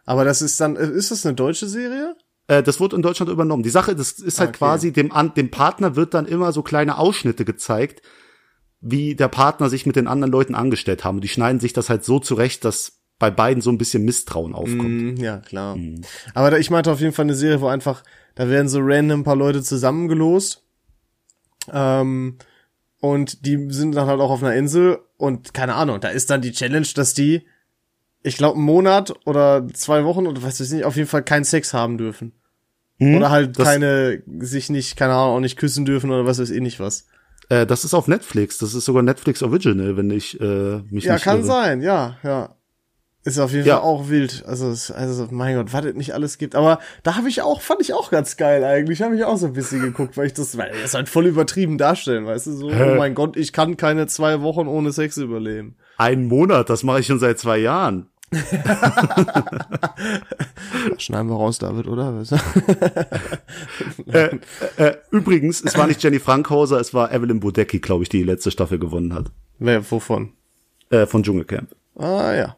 Aber das ist dann, ist das eine deutsche Serie? Äh, das wurde in Deutschland übernommen. Die Sache, das ist halt Okay. quasi dem, dem Partner wird dann immer so kleine Ausschnitte gezeigt, wie der Partner sich mit den anderen Leuten angestellt haben. Und die schneiden sich das halt so zurecht, dass bei beiden so ein bisschen Misstrauen aufkommt. Mm, ja, klar. Aber da, ich meinte auf jeden Fall eine Serie, wo einfach, da werden so random ein paar Leute zusammengelost. Ähm, und die sind dann halt auch auf einer Insel und keine Ahnung, da ist dann die Challenge, dass die, ich glaube, einen Monat oder zwei Wochen oder was weiß ich nicht, auf jeden Fall keinen Sex haben dürfen. Oder halt Mhm. Keine, sich nicht, keine Ahnung, auch nicht küssen dürfen oder was weiß ich nicht was. Äh, das ist auf Netflix. Das ist sogar Netflix Original, wenn ich äh, mich Ja, nicht kann irre. sein, ja, ja. Ist auf jeden Ja. Fall auch wild. Also, es- also mein Gott, was es nicht alles gibt. Aber da habe ich auch, fand ich auch ganz geil eigentlich. Habe ich auch so ein bisschen geguckt, weil ich das, weil das halt voll übertrieben darstellen, weißt du, so, Hä? oh mein Gott, ich kann keine zwei Wochen ohne Sex überleben. Ein Monat, das mache ich schon seit zwei Jahren. Schneiden wir raus, David, oder? Äh, äh, übrigens, es war nicht Jenny Frankhauser, es war Evelyn Bodecki, glaube ich, die die letzte Staffel gewonnen hat. Wer, wovon? Äh, von Dschungelcamp. Ah, ja.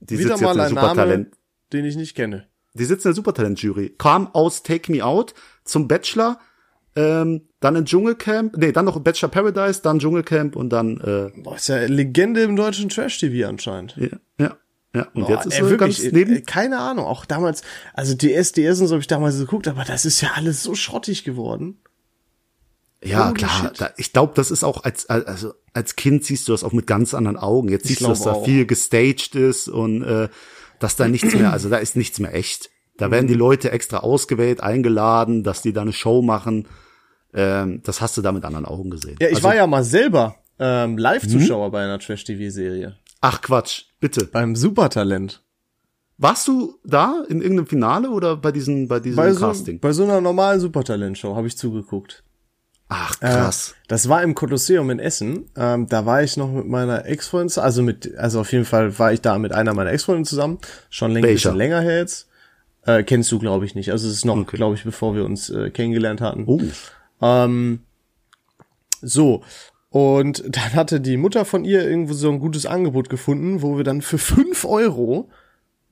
Die Wieder sitzt jetzt mal in der ein Name, Supertalent. den ich nicht kenne. Die sitzt in der Supertalent-Jury. Kam aus Take Me Out zum Bachelor, ähm, dann in Dschungelcamp, nee, dann noch Bachelor Paradise, dann Dschungelcamp und dann, äh, Boah, ist ja Legende im deutschen Trash-TV anscheinend. ja, ja, ja. Und Boah, jetzt ist ey, ganz wirklich, ey, neben, ey, keine Ahnung, auch damals, also DSDS und so habe ich damals geguckt, aber das ist ja alles so schrottig geworden. Ja, Holy klar. Da, ich glaube, das ist auch als also als Kind siehst du das auch mit ganz anderen Augen. Jetzt siehst du, dass glaub da auch. viel gestaged ist und äh, dass da nichts mehr, also da ist nichts mehr echt. Da werden Mhm. die Leute extra ausgewählt, eingeladen, dass die da eine Show machen. Ähm, das hast du da mit anderen Augen gesehen. Ja, ich also, war ja mal selber ähm, Live-Zuschauer bei einer Trash-TV-Serie. Ach Quatsch, bitte. Beim Supertalent. Warst du da in irgendeinem Finale oder bei diesem bei diesem Bei so, Casting? bei so einer normalen Supertalent-Show habe ich zugeguckt. Ach Äh, krass. Das war im Kolosseum in Essen. Ähm, da war ich noch mit meiner Ex-Freundin, also mit, also auf jeden Fall war ich da mit einer meiner Ex-Freundinnen zusammen. Schon länger, bisschen länger her jetzt. Äh, kennst du, glaube ich, nicht. Also es ist noch, Okay. glaube ich, bevor wir uns äh, kennengelernt hatten. oh. Ähm, so. Und dann hatte die Mutter von ihr irgendwo so ein gutes Angebot gefunden, wo wir dann für fünf Euro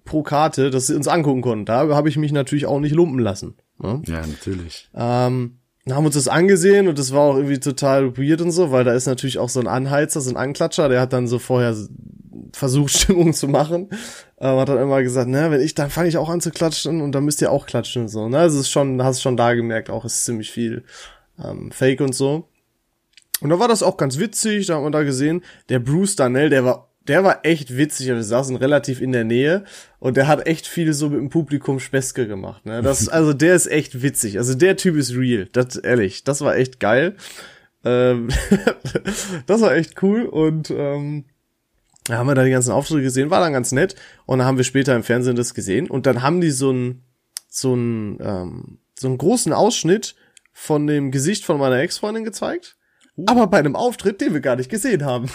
pro Karte das sie uns angucken konnten. Da habe ich mich natürlich auch nicht lumpen lassen. Ne? Ja, natürlich. Ähm, dann haben wir uns das angesehen und das war auch irgendwie total weird und so, weil da ist natürlich auch so ein Anheizer, so ein Anklatscher, der hat dann so vorher versucht, Stimmung zu machen. Ähm, hat dann immer gesagt, ne, wenn ich, dann fange ich auch an zu klatschen und dann müsst ihr auch klatschen und so. Ne? Also es ist schon, hast schon da gemerkt, auch ist ziemlich viel ähm, Fake und so. Und da war das auch ganz witzig, da hat man da gesehen, der Bruce Darnell, der war, der war echt witzig, wir saßen relativ in der Nähe und der hat echt viel so mit dem Publikum Späßke gemacht, ne, das, also der ist echt witzig, also der Typ ist real, das, ehrlich, das war echt geil, ähm, das war echt cool und, ähm, da haben wir da die ganzen Auftritte gesehen, war dann ganz nett und dann haben wir später im Fernsehen das gesehen und dann haben die so ein so ein ähm, so einen großen Ausschnitt von dem Gesicht von meiner Ex-Freundin gezeigt. Aber bei einem Auftritt, den wir gar nicht gesehen haben.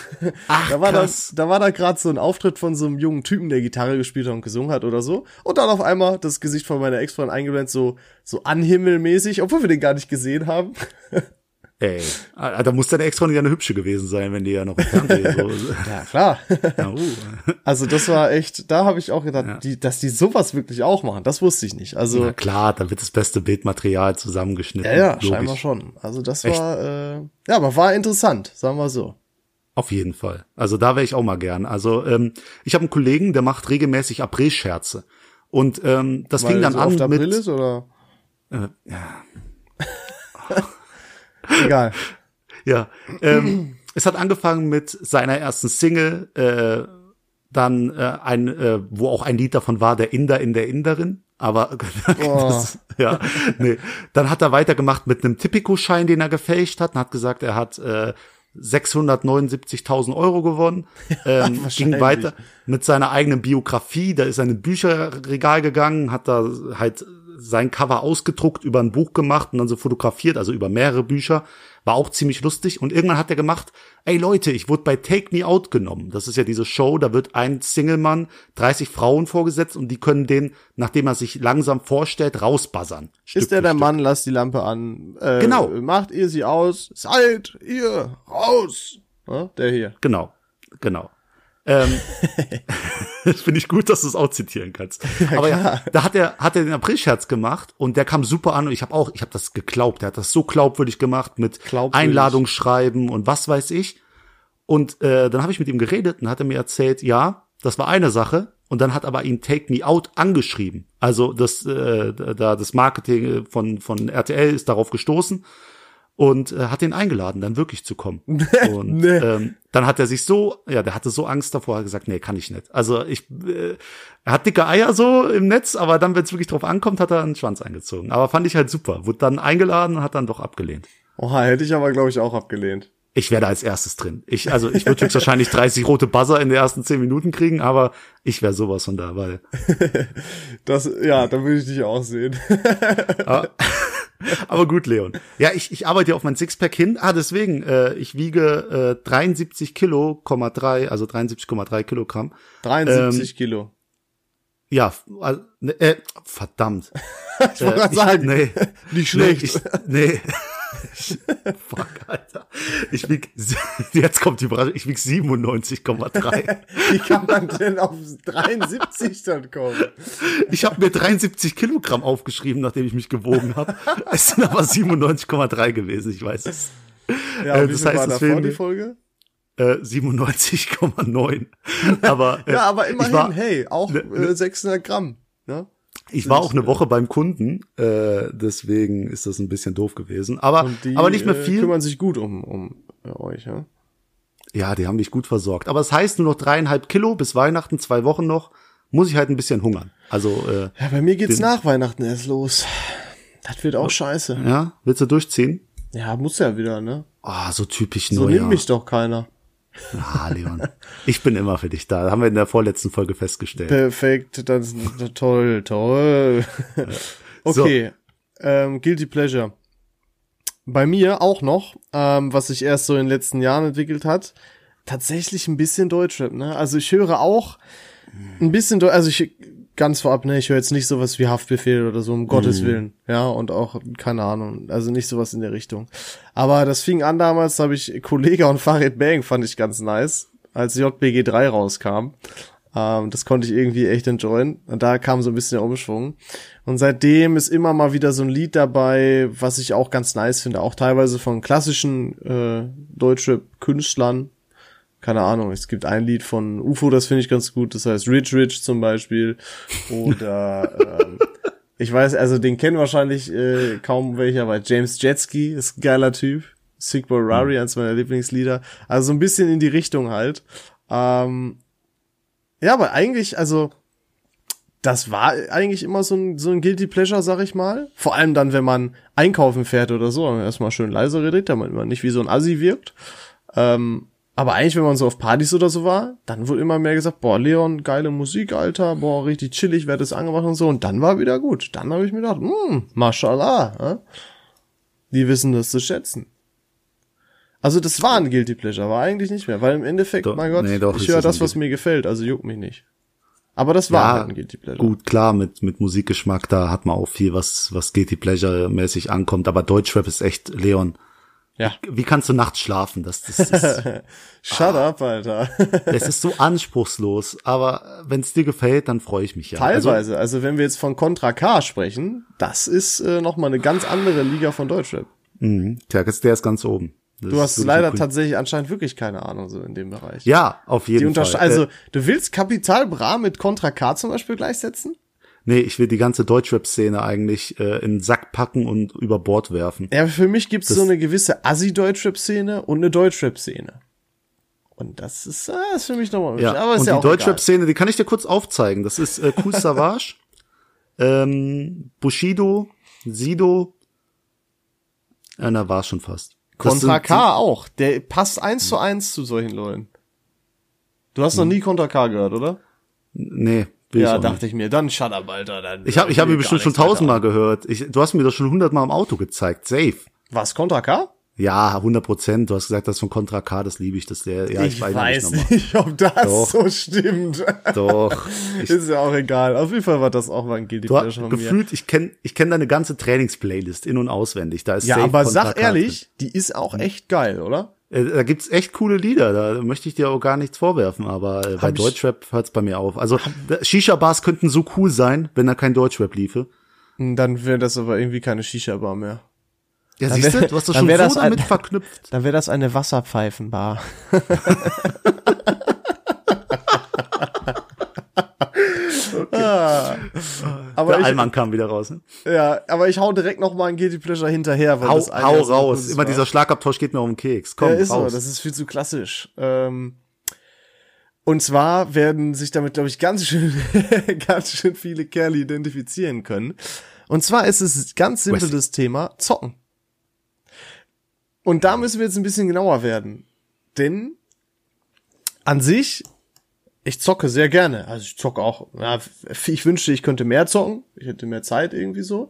Ach, da war krass. da, da war da gerade so ein Auftritt von so einem jungen Typen, der Gitarre gespielt hat und gesungen hat oder so. Und dann auf einmal das Gesicht von meiner Ex-Freundin eingeblendet, so, so anhimmelmäßig, obwohl wir den gar nicht gesehen haben. Ey, ah, da muss deine Ex-Freundin ja eine hübsche gewesen sein, wenn die ja noch im Fernsehen so. Ja, klar. ja, uh. Also das war echt, da habe ich auch gedacht, Ja. die, dass die sowas wirklich auch machen, das wusste ich nicht. Also Na klar, da wird das beste Bildmaterial zusammengeschnitten. ja, ja, logisch. scheinbar schon. Also das Echt? war, äh, ja, aber war interessant, sagen wir so. Auf jeden Fall. Also da wäre ich auch mal gern. Also ähm, ich habe einen Kollegen, der macht regelmäßig April-Scherze. Und ähm, das fing dann so an oft April mit. ist oder? Äh, ja, Egal. ja. Ähm, es hat angefangen mit seiner ersten Single, äh, dann äh, ein, äh, wo auch ein Lied davon war, der Inder in der Inderin. Aber das, ja, nee. Dann hat er weitergemacht mit einem Tipico-Schein, den er gefälscht hat, und hat gesagt, er hat äh, 679.000 Euro gewonnen. Ähm, ging weiter mit seiner eigenen Biografie. Da ist er in ein Bücherregal gegangen, hat da halt sein Cover ausgedruckt, über ein Buch gemacht und dann so fotografiert, also über mehrere Bücher. War auch ziemlich lustig. Und irgendwann hat er gemacht, ey Leute, ich wurde bei Take Me Out genommen. Das ist ja diese Show, da wird ein Single-Mann 30 Frauen vorgesetzt und die können den, nachdem er sich langsam vorstellt, rausbuzzern. Stück Ist der der Stück. Mann, lasst die Lampe an. Äh, Genau. Macht ihr sie aus. Seid ihr raus. Ja, der hier. Genau, genau. Ähm, das finde ich gut, dass du es auch zitieren kannst. Aber ja, da hat er hat er den Aprilscherz gemacht und der kam super an und ich habe auch, ich habe das geglaubt. Er hat das so glaubwürdig gemacht mit. Einladung schreiben und was weiß ich. Und äh, dann habe ich mit ihm geredet und hat er mir erzählt, ja, das war eine Sache. Und dann hat aber ihn Take Me Out angeschrieben. Also das äh, da das Marketing von von RTL ist darauf gestoßen und äh, hat ihn eingeladen, dann wirklich zu kommen. Und Nee. ähm, dann hat er sich so, ja, der hatte so Angst davor, hat gesagt, nee, kann ich nicht. Also ich, äh, er hat dicke Eier so im Netz, aber dann, wenn es wirklich drauf ankommt, hat er einen Schwanz eingezogen. Aber fand ich halt super. Wurde dann eingeladen und hat dann doch abgelehnt. Oha, hätte ich aber, glaube ich, auch abgelehnt. Ich wäre da als erstes drin. Ich, also ich würde höchstwahrscheinlich 30 rote Buzzer in den ersten 10 Minuten kriegen, aber ich wäre sowas von da, weil Das, ja, da würde ich dich auch sehen. Aber, gut, Leon. Ja, ich, ich arbeite ja auf mein Sixpack hin. Ah, deswegen, äh, ich wiege äh, 73 Kilo, 3, also 73,3 Kilogramm. 73 Ähm, Kilo. Ja, also, ne, äh, verdammt. Ich wollte Äh, gerade sagen, nee, nicht schlecht. Nee, ich, nee. Fuck, Alter. Ich wieg, jetzt kommt die Überraschung, ich wieg 97,3. Wie kann man denn auf 73 dann kommen? Ich habe mir 73 Kilogramm aufgeschrieben, nachdem ich mich gewogen habe. Es sind aber 97,3 gewesen, ich weiß es. Ja, Äh, das heißt, war davor die Folge? Äh, 97,9. Aber, äh, Ja, aber immerhin, war, hey, auch Ne- äh, 600 Gramm. Ne? Ich war auch eine Woche beim Kunden, äh, deswegen ist das ein bisschen doof gewesen. Aber, die aber nicht mehr äh, viel. kümmern sich gut um, um euch, ja? Ja, die haben mich gut versorgt. Aber es heißt nur noch dreieinhalb Kilo bis Weihnachten, zwei Wochen noch. Muss ich halt ein bisschen hungern. Also, äh, Ja, bei mir geht's nach Weihnachten erst los. Das wird auch scheiße. ja, willst du durchziehen? Ja, muss ja wieder, ne? Ah, so typisch So Neujahr. nimmt mich doch keiner. Ah, Leon. Ich bin immer für dich da. Haben wir in der vorletzten Folge festgestellt. Perfekt, das ist toll, toll. Okay, ähm, Guilty Pleasure. Bei mir auch noch, ähm, was sich erst so in den letzten Jahren entwickelt hat, tatsächlich ein bisschen Deutschrap, ne? Also ich höre auch ein bisschen, also ich ganz vorab, ne, ich höre jetzt nicht sowas wie Haftbefehl oder so, um Gottes Willen, ja, und auch, keine Ahnung, also nicht sowas in der Richtung. Aber das fing an damals, da habe ich Kollega und Farid Bang fand ich ganz nice, als JBG 3 rauskam. Ähm, das konnte ich irgendwie echt enjoyen. Und da kam so ein bisschen der Umschwung. Und seitdem ist immer mal wieder so ein Lied dabei, was ich auch ganz nice finde. Auch teilweise von klassischen äh, Deutsche-Künstlern. Keine Ahnung, es gibt ein Lied von UFO, das finde ich ganz gut. Das heißt Rich Rich zum Beispiel. Oder ähm, ich weiß, also den kennen wahrscheinlich äh, kaum welcher, aber James Jetski ist ein geiler Typ. Sigboy Rari, eins meiner Lieblingslieder. Also so ein bisschen in die Richtung halt. Ähm, ja, aber eigentlich, also, das war eigentlich immer so ein, so ein Guilty Pleasure, sag ich mal. Vor allem dann, wenn man einkaufen fährt oder so, erstmal schön leise redet, damit man nicht wie so ein Assi wirkt. Ähm, aber eigentlich, wenn man so auf Partys oder so war, dann wurde immer mehr gesagt, boah, Leon, geile Musik, Alter, boah, richtig chillig, wird das angemacht und so. Und dann war wieder gut. Dann habe ich mir gedacht, hm, mashallah, äh? die wissen das zu schätzen. Also das war ein Guilty Pleasure, war eigentlich nicht mehr, weil im Endeffekt, Doch, mein Gott, nee, doch, ich höre das was mir gefällt, also juckt mich nicht. Aber das war Ja, halt ein Guilty Pleasure. Gut, klar, mit, mit Musikgeschmack, da hat man auch viel, was, was Guilty Pleasure-mäßig ankommt. Aber Deutschrap ist echt, Leon. Ja. Wie kannst du nachts schlafen? Das, das, ist, Shut up, Alter. das ist so anspruchslos. Aber wenn es dir gefällt, dann freue ich mich ja. Also, Teilweise, also wenn wir jetzt von Contra K sprechen, das ist äh, nochmal eine ganz andere Liga von Deutschrap. mh, tja, der ist ganz oben. Das Du hast leider tatsächlich anscheinend wirklich keine Ahnung so in dem Bereich. Ja, auf jeden Fall. also äh, du willst Kapital Bra mit Contra K zum Beispiel gleichsetzen? Nee, ich will die ganze Deutschrap-Szene eigentlich äh, in den Sack packen und über Bord werfen. Ja, für mich gibt's so eine gewisse Assi-Deutschrap-Szene und eine Deutschrap-Szene. Und das ist, äh, ist für mich nochmal Ja, aber ist und ja die. Deutschrap-Szene, die kann ich dir kurz aufzeigen. Das ist äh, Kool Savage, ähm, Bushido, Sido, ja, na, war's schon fast. Das Contra K auch. Der passt eins zu eins zu solchen Leuten. Du hast noch nie Contra K gehört, oder? Nee, Will ja, auch dachte ich mir. Dann shut up, Alter. Dann Ich habe ich hab ihn bestimmt schon tausendmal gehört. Ich, du hast mir das schon hundertmal im Auto gezeigt. Safe. Was, Contra K? Ja, 100 Prozent. Du hast gesagt, das von Contra K, das liebe ich. Das der, ja, ich, ich weiß, nicht. nicht, ob das Doch. so stimmt. Doch. Ich, Ist ja auch egal. Auf jeden Fall war das auch mal ein Guilty Pleasure von mir. gefühlt, ich kenne ich kenn deine ganze Trainingsplaylist in- und auswendig. Da ist Ja, aber sag ehrlich, die ist auch echt geil, oder? Äh, Da gibt's echt coole Lieder, da möchte ich dir auch gar nichts vorwerfen, aber äh, bei ich- Deutschrap hört's bei mir auf. Also Shisha-Bars könnten so cool sein, wenn da kein Deutschrap liefe. Dann wäre das aber irgendwie keine Shisha-Bar mehr. Ja, Dann siehst du, wär- du hast das schon so das ein- damit verknüpft. Dann wäre das eine Wasserpfeifenbar. ah, aber Der ich, Allmann kam wieder raus. Ne? ja, aber ich hau direkt noch mal ein Guilty Pleasure hinterher, weil Hau, das hau raus. Immer war. dieser Schlagabtausch geht mir um den Keks. Komm, ja, ist raus. so, das ist viel zu klassisch. Ähm, und zwar werden sich damit, glaube ich, ganz schön, ganz schön viele Kerle identifizieren können. Und zwar ist es ganz simpel das Thema Zocken. Und da müssen wir jetzt ein bisschen genauer werden. Denn an sich, ich zocke sehr gerne. Also ich zocke auch, ja, ich wünschte, ich könnte mehr zocken. Ich hätte mehr Zeit irgendwie so.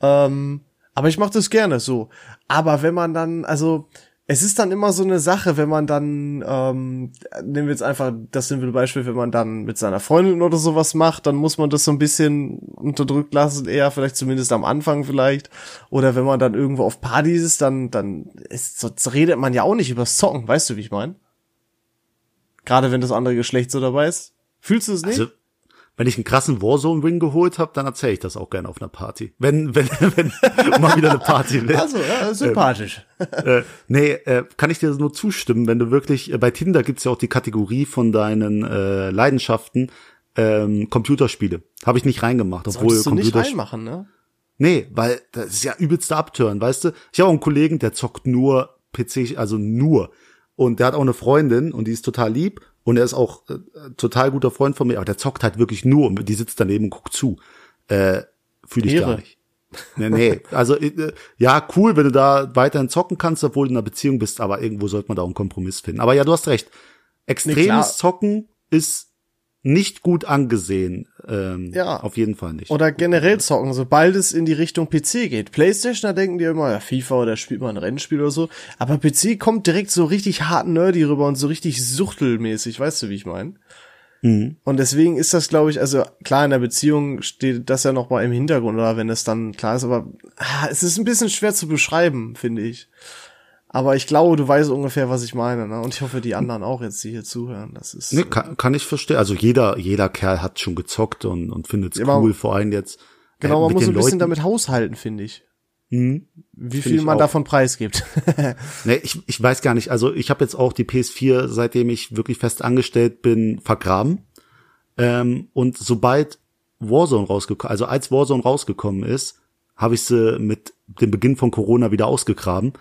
Ähm, aber ich mache das gerne so. Aber wenn man dann, also es ist dann immer so eine Sache, wenn man dann, ähm, nehmen wir jetzt einfach das simple Beispiel, wenn man dann mit seiner Freundin oder sowas macht, dann muss man das so ein bisschen unterdrückt lassen, eher vielleicht zumindest am Anfang vielleicht. Oder wenn man dann irgendwo auf Partys ist, dann, dann ist, so, redet man ja auch nicht übers Zocken, weißt du, wie ich meine? Gerade wenn das andere Geschlecht so dabei ist. Fühlst du es nicht? Also, wenn ich einen krassen Warzone-Win geholt habe, dann erzähle ich das auch gerne auf einer Party. Wenn, wenn, wenn mal wieder eine Party wird. also, ja, sympathisch. äh, nee, äh, kann ich dir nur zustimmen, wenn du wirklich, äh, bei Tinder gibt's ja auch die Kategorie von deinen äh, Leidenschaften, ähm, Computerspiele. Habe ich nicht reingemacht, obwohl Solltest du nicht Computerspiele. reinmachen, ne? Nee, weil das ist ja übelster Abtören, weißt du? Ich habe auch einen Kollegen, der zockt nur PC, also nur. Und der hat auch eine Freundin und die ist total lieb und er ist auch äh, total guter Freund von mir, aber der zockt halt wirklich nur und die sitzt daneben und guckt zu. Äh, Fühle ich Ehre. gar nicht. Nee, nee. Also äh, ja, cool, wenn du da weiterhin zocken kannst, obwohl du in einer Beziehung bist, aber irgendwo sollte man da auch einen Kompromiss finden. Aber ja, du hast recht. Nee, Extremes klar. Zocken ist nicht gut angesehen. Ähm, Ja. Auf jeden Fall nicht. Oder generell zocken, sobald es in die Richtung PC geht. Playstation, da denken die immer, ja, FIFA oder spielt man ein Rennspiel oder so. Aber PC kommt direkt so richtig hart nerdy rüber und so richtig suchtelmäßig, weißt du, wie ich meine? Mhm. Und deswegen ist das, glaube ich, also klar, in der Beziehung steht das ja noch mal im Hintergrund, oder wenn es dann klar ist, aber ah, es ist ein bisschen schwer zu beschreiben, finde ich. Aber ich glaube, du weißt ungefähr, was ich meine, ne? Und ich hoffe, die anderen auch jetzt, die hier zuhören. Das ist. Nee, kann, kann ich verstehen. Also jeder, jeder Kerl hat schon gezockt und, und findet es Ja, cool, vor allem jetzt. Genau, äh, man mit muss ein bisschen Leuten- damit haushalten, finde ich. Mhm. Wie Find viel man auch. davon preisgibt. Nee, ich, ich weiß gar nicht. Also ich habe jetzt auch die PS4, seitdem ich wirklich fest angestellt bin, vergraben. Ähm, und sobald Warzone rausgekommen, also als Warzone rausgekommen ist, habe ich sie mit dem Beginn von Corona wieder ausgegraben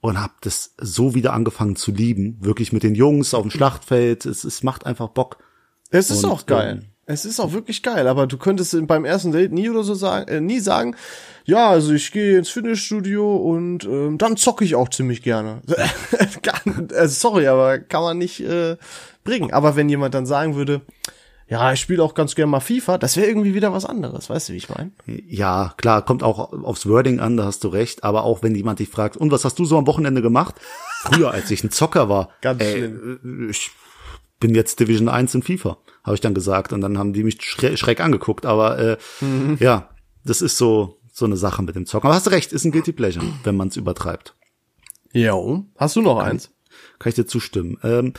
und habe das so wieder angefangen zu lieben. Wirklich mit den Jungs auf dem Schlachtfeld. Es, es macht einfach Bock. Es ist Und, auch geil. ähm, es ist auch wirklich geil, aber du könntest beim ersten Date nie oder so sagen, äh, nie sagen, ja, also ich gehe ins Fitnessstudio und ähm, dann zocke ich auch ziemlich gerne. Also sorry, aber kann man nicht äh, bringen. Aber wenn jemand dann sagen würde, ja, ich spiele auch ganz gerne mal FIFA, das wäre irgendwie wieder was anderes, weißt du, wie ich meine? Ja, klar, kommt auch aufs Wording an, da hast du recht. Aber auch wenn jemand dich fragt, und was hast du so am Wochenende gemacht? Früher, als ich ein Zocker war. Ganz ey, schlimm. äh, Ich bin jetzt Division 1 in FIFA, habe ich dann gesagt. Und dann haben die mich schre schräg angeguckt. Aber äh, Mhm. ja, das ist so so eine Sache mit dem Zocken. Aber hast du recht, ist ein Guilty Pleasure, wenn man es übertreibt. Jo. Hast du noch eins? Kann ich dir zustimmen. Ähm,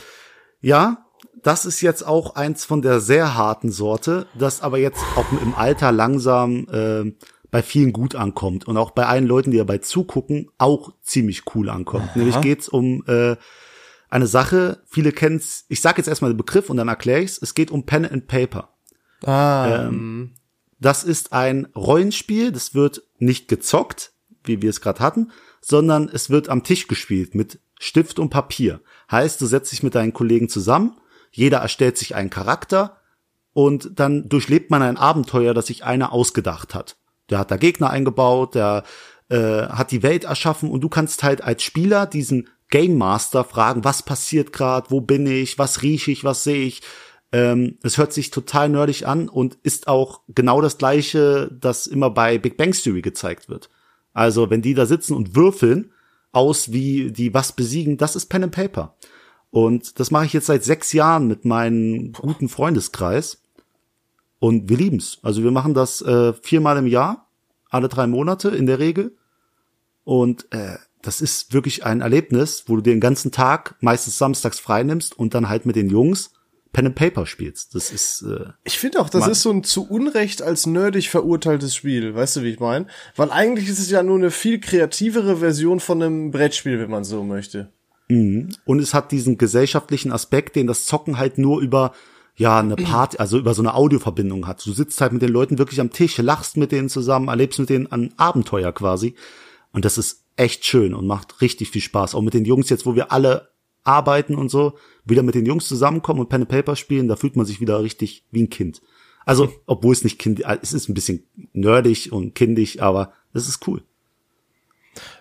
ja, das ist jetzt auch eins von der sehr harten Sorte, das aber jetzt auch im Alter langsam äh, bei vielen gut ankommt und auch bei allen Leuten, die dabei zugucken, auch ziemlich cool ankommt. Nämlich geht's um äh, eine Sache, viele kennen's, ich sage jetzt erstmal den Begriff und dann erkläre ich's. Es geht um Pen and Paper. Ah, Ähm, das ist ein Rollenspiel, das wird nicht gezockt, wie wir es gerade hatten, sondern es wird am Tisch gespielt mit Stift und Papier. Heißt, du setzt dich mit deinen Kollegen zusammen, jeder erstellt sich einen Charakter und dann durchlebt man ein Abenteuer, das sich einer ausgedacht hat. Der hat da Gegner eingebaut, der äh, hat die Welt erschaffen und du kannst halt als Spieler diesen Game Master fragen, was passiert gerade, wo bin ich, was rieche ich, was sehe ich, Ähm, es hört sich total nerdig an und ist auch genau das gleiche, das immer bei Big Bang Theory gezeigt wird. Also wenn die da sitzen und würfeln aus, wie die was besiegen, das ist Pen and Paper. Und das mache ich jetzt seit sechs Jahren mit meinem guten Freundeskreis. Und wir lieben's. Also wir machen das äh, viermal im Jahr, alle drei Monate in der Regel. Und äh, das ist wirklich ein Erlebnis, wo du den ganzen Tag, meistens samstags frei nimmst und dann halt mit den Jungs Pen and Paper spielst. Das ist. Äh, ich finde auch, das ist so ein zu Unrecht als nerdig verurteiltes Spiel. Weißt du, wie ich meine? Weil eigentlich ist es ja nur eine viel kreativere Version von einem Brettspiel, wenn man so möchte. Mhm. Und es hat diesen gesellschaftlichen Aspekt, den das Zocken halt nur über ja eine Party, also über so eine Audioverbindung hat. Du sitzt halt mit den Leuten wirklich am Tisch, lachst mit denen zusammen, erlebst mit denen ein Abenteuer quasi. Und das ist echt schön und macht richtig viel Spaß. Auch mit den Jungs jetzt, wo wir alle arbeiten und so, wieder mit den Jungs zusammenkommen und Pen and Paper spielen, da fühlt man sich wieder richtig wie ein Kind. Also, obwohl es nicht kind, es ist ein bisschen nerdig und kindisch, aber es ist cool.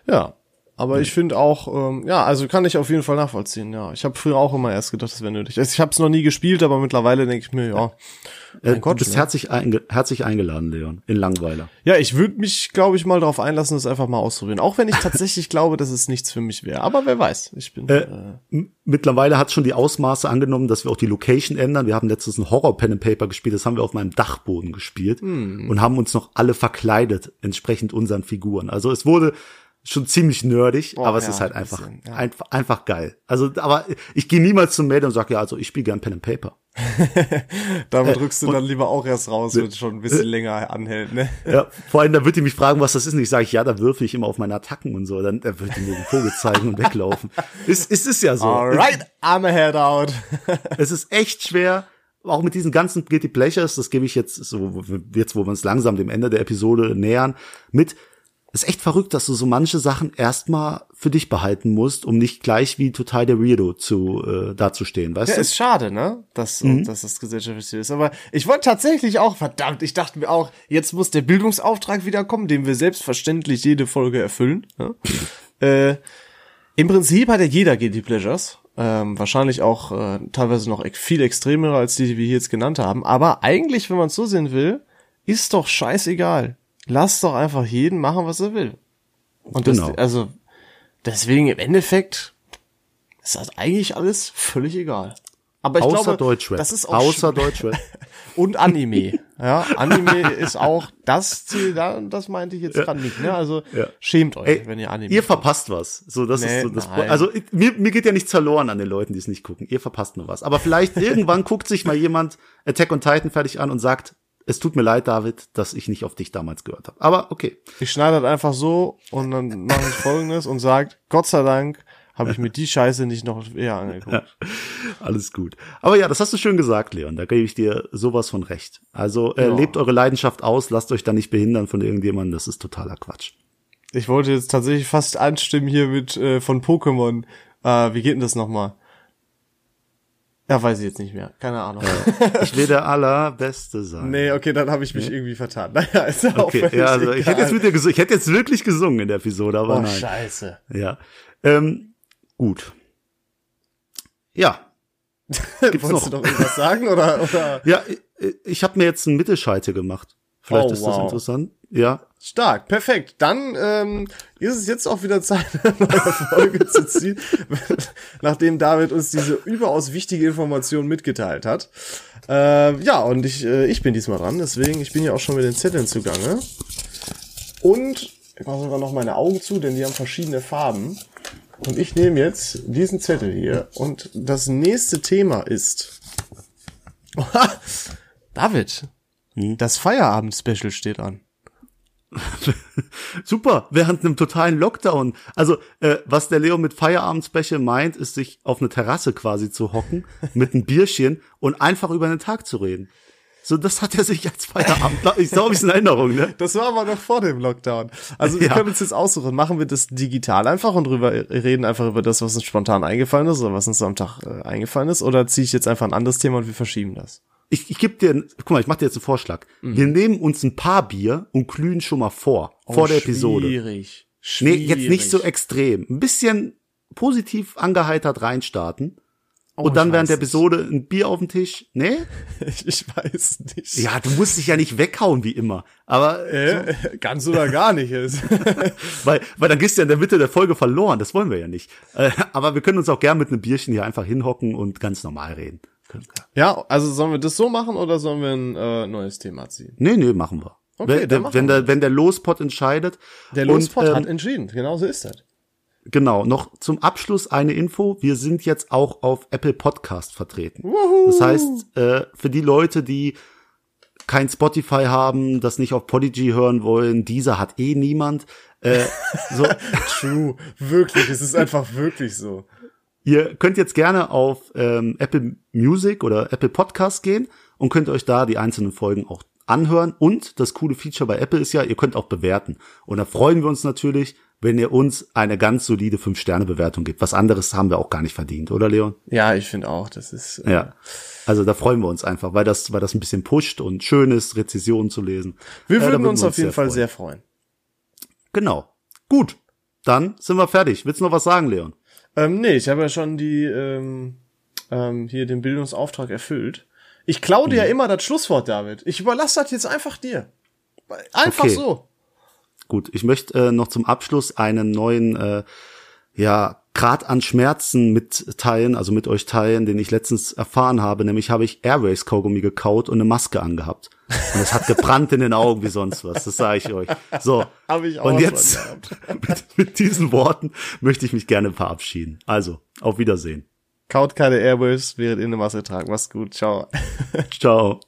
Ja, aber ich finde auch, ähm, ja, also kann ich auf jeden Fall nachvollziehen, ja. Ich habe früher auch immer erst gedacht, das wäre nötig. Also ich habe es noch nie gespielt, aber mittlerweile denke ich mir, ja. Äh, Gott, du bist ne? herzlich, einge herzlich eingeladen, Leon, in Langweiler. Ja, ich würde mich, glaube ich, mal darauf einlassen, das einfach mal auszuprobieren. Auch wenn ich tatsächlich glaube, dass es nichts für mich wäre. Aber wer weiß, ich bin. Äh, äh mittlerweile hat schon die Ausmaße angenommen, dass wir auch die Location ändern. Wir haben letztens ein Horror-Pen and Paper gespielt, das haben wir auf meinem Dachboden gespielt hm. und haben uns noch alle verkleidet, entsprechend unseren Figuren. Also es wurde schon ziemlich nerdig, oh, aber es ja, ist halt ein einfach, bisschen, ja. einfach, einfach geil. Also, aber ich gehe niemals zum Mädel und sage, ja, also ich spiele gern Pen and Paper. Damit äh, drückst du dann lieber auch erst raus, wenn es schon ein bisschen äh, länger anhält, ne? Ja, vor allem, da wird die mich fragen, was das ist, und ich sage, ja, da würfe ich immer auf meine Attacken und so, dann da wird die mir den Vogel zeigen und weglaufen. Ist, ist es ja so. Alright, I'm a head out. es ist echt schwer, auch mit diesen ganzen Guilty Pleasures, das gebe ich jetzt so, jetzt wo wir uns langsam dem Ende der Episode nähern, mit, ist echt verrückt, dass du so manche Sachen erstmal für dich behalten musst, um nicht gleich wie total der Weirdo zu äh, dazustehen, weißt ja, du? ist schade, ne? Dass, mhm. dass das gesellschaftlich ist. Aber ich wollte tatsächlich auch, verdammt, ich dachte mir auch, jetzt muss der Bildungsauftrag wieder kommen, den wir selbstverständlich jede Folge erfüllen. Ne? äh, Im Prinzip hat ja jeder Guilty Pleasures. Ähm, wahrscheinlich auch äh, teilweise noch viel extremere als die, die wir hier jetzt genannt haben. Aber eigentlich, wenn man es so sehen will, ist doch scheißegal lass doch einfach jeden machen, was er will. Und das, genau. also, deswegen im Endeffekt ist das eigentlich alles völlig egal. Aber ich Außer glaube, Deutschrap. das ist auch Außer Deutschrap. und Anime. Ja, Anime ist auch das Ziel, das meinte ich jetzt ja. gerade nicht, ne? Also ja. schämt euch, Ey, wenn ihr Anime Ihr verpasst was. So, das nee, ist so das Also ich, mir, mir geht ja nichts verloren an den Leuten, die es nicht gucken. Ihr verpasst nur was. Aber vielleicht irgendwann guckt sich mal jemand Attack on Titan fertig an und sagt, es tut mir leid, David, dass ich nicht auf dich damals gehört habe. Aber okay. Ich schneide das einfach so und dann mache ich folgendes und sagt, Gott sei Dank habe ich mir die Scheiße nicht noch eher angeguckt. Ja, alles gut. Aber ja, das hast du schön gesagt, Leon. Da gebe ich dir sowas von recht. Also äh, ja. lebt eure Leidenschaft aus, lasst euch da nicht behindern von irgendjemandem. Das ist totaler Quatsch. Ich wollte jetzt tatsächlich fast anstimmen hier mit äh, von Pokémon. Äh, wie geht denn das nochmal? Ja, weiß ich jetzt nicht mehr. Keine Ahnung. Ja, ich will der allerbeste sein. Nee, okay, dann habe ich mich nee? irgendwie vertan. Naja, ist ja okay, auch ja, also ich hätte jetzt mit dir ich hätte jetzt wirklich gesungen in der Episode, aber oh, nein. scheiße. Ja. Ähm, gut. Ja. Gibt's Wolltest noch? du noch irgendwas sagen oder oder? Ja, ich, ich habe mir jetzt einen Mittelscheite gemacht. Vielleicht oh, ist das wow. interessant. Ja. Stark, perfekt. Dann ähm, ist es jetzt auch wieder Zeit, eine neue Folge zu ziehen, nachdem David uns diese überaus wichtige Information mitgeteilt hat. Äh, ja, und ich, äh, ich bin diesmal dran, deswegen, ich bin ja auch schon mit den Zetteln zugange. Und ich mache sogar noch meine Augen zu, denn die haben verschiedene Farben. Und ich nehme jetzt diesen Zettel hier. Und das nächste Thema ist. David, hm? das Feierabend-Special steht an. Super, während einem totalen Lockdown. Also, äh, was der Leo mit Feierabendspecial meint, ist sich auf eine Terrasse quasi zu hocken, mit einem Bierchen und einfach über den Tag zu reden. So, das hat er sich als Feierabend, ich glaube, ist in Erinnerung, ne? Das war aber noch vor dem Lockdown. Also, wir ja. können uns jetzt aussuchen, machen wir das digital einfach und drüber reden einfach über das, was uns spontan eingefallen ist oder was uns am Tag äh, eingefallen ist, oder ziehe ich jetzt einfach ein anderes Thema und wir verschieben das? Ich, ich gebe dir, guck mal, ich mache dir jetzt einen Vorschlag. Mhm. Wir nehmen uns ein paar Bier und glühen schon mal vor, oh, vor der Episode. Schwierig. schwierig. Nee, jetzt nicht so extrem. Ein bisschen positiv angeheitert reinstarten. Oh, und dann während der weiß nicht. Episode ein Bier auf den Tisch? Nee? Ich weiß nicht. Ja, du musst dich ja nicht weghauen wie immer. Aber Äh, ganz oder gar nicht ist. weil, weil dann gehst du ja in der Mitte der Folge verloren. Das wollen wir ja nicht. Äh, aber wir können uns auch gern mit einem Bierchen hier einfach hinhocken und ganz normal reden. Ja, also sollen wir das so machen oder sollen wir ein äh, neues Thema ziehen? Nee, nee, machen wir. Okay, wenn, dann der, machen wenn, wir der, wenn der Lospot entscheidet. Der Lospot ähm, hat entschieden. Genau so ist das. Genau, noch zum Abschluss eine Info. Wir sind jetzt auch auf Apple Podcast vertreten. Das heißt, äh, für die Leute, die kein Spotify haben, das nicht auf Podigy hören wollen, dieser hat eh niemand. Äh, so, True. Wirklich. Es ist einfach wirklich so. Ihr könnt jetzt gerne auf ähm, Apple Music oder Apple Podcast gehen und könnt euch da die einzelnen Folgen auch anhören. Und das coole Feature bei Apple ist ja, ihr könnt auch bewerten. Und da freuen wir uns natürlich, wenn ihr uns eine ganz solide 5-Sterne-Bewertung gibt. Was anderes haben wir auch gar nicht verdient, oder Leon? Ja, ich finde auch, das ist. Äh, Ja. Also da freuen wir uns einfach, weil das, weil das ein bisschen pusht und schön ist, Rezessionen zu lesen. Wir Äh, da würden uns auf jeden Fall freuen. sehr freuen. Genau. Gut. Dann sind wir fertig. Willst du noch was sagen, Leon? Ähm, nee, ich habe ja schon die ähm, ähm, hier den Bildungsauftrag erfüllt. Ich klaue dir ja Mhm. immer das Schlusswort, David. Ich überlasse das jetzt einfach dir. Einfach Okay. so. Gut, ich möchte äh, noch zum Abschluss einen neuen äh, ja, Grad an Schmerzen mitteilen, also mit euch teilen, den ich letztens erfahren habe. Nämlich habe ich Airways Kaugummi gekaut und eine Maske angehabt. Und es hat gebrannt in den Augen wie sonst was. Das sage ich euch. So. Hab ich auch Und jetzt mit, mit diesen Worten möchte ich mich gerne verabschieden. Also, auf Wiedersehen. Kaut keine Airwaves, während ihr eine Maske tragt. Mach's gut. Ciao. Ciao.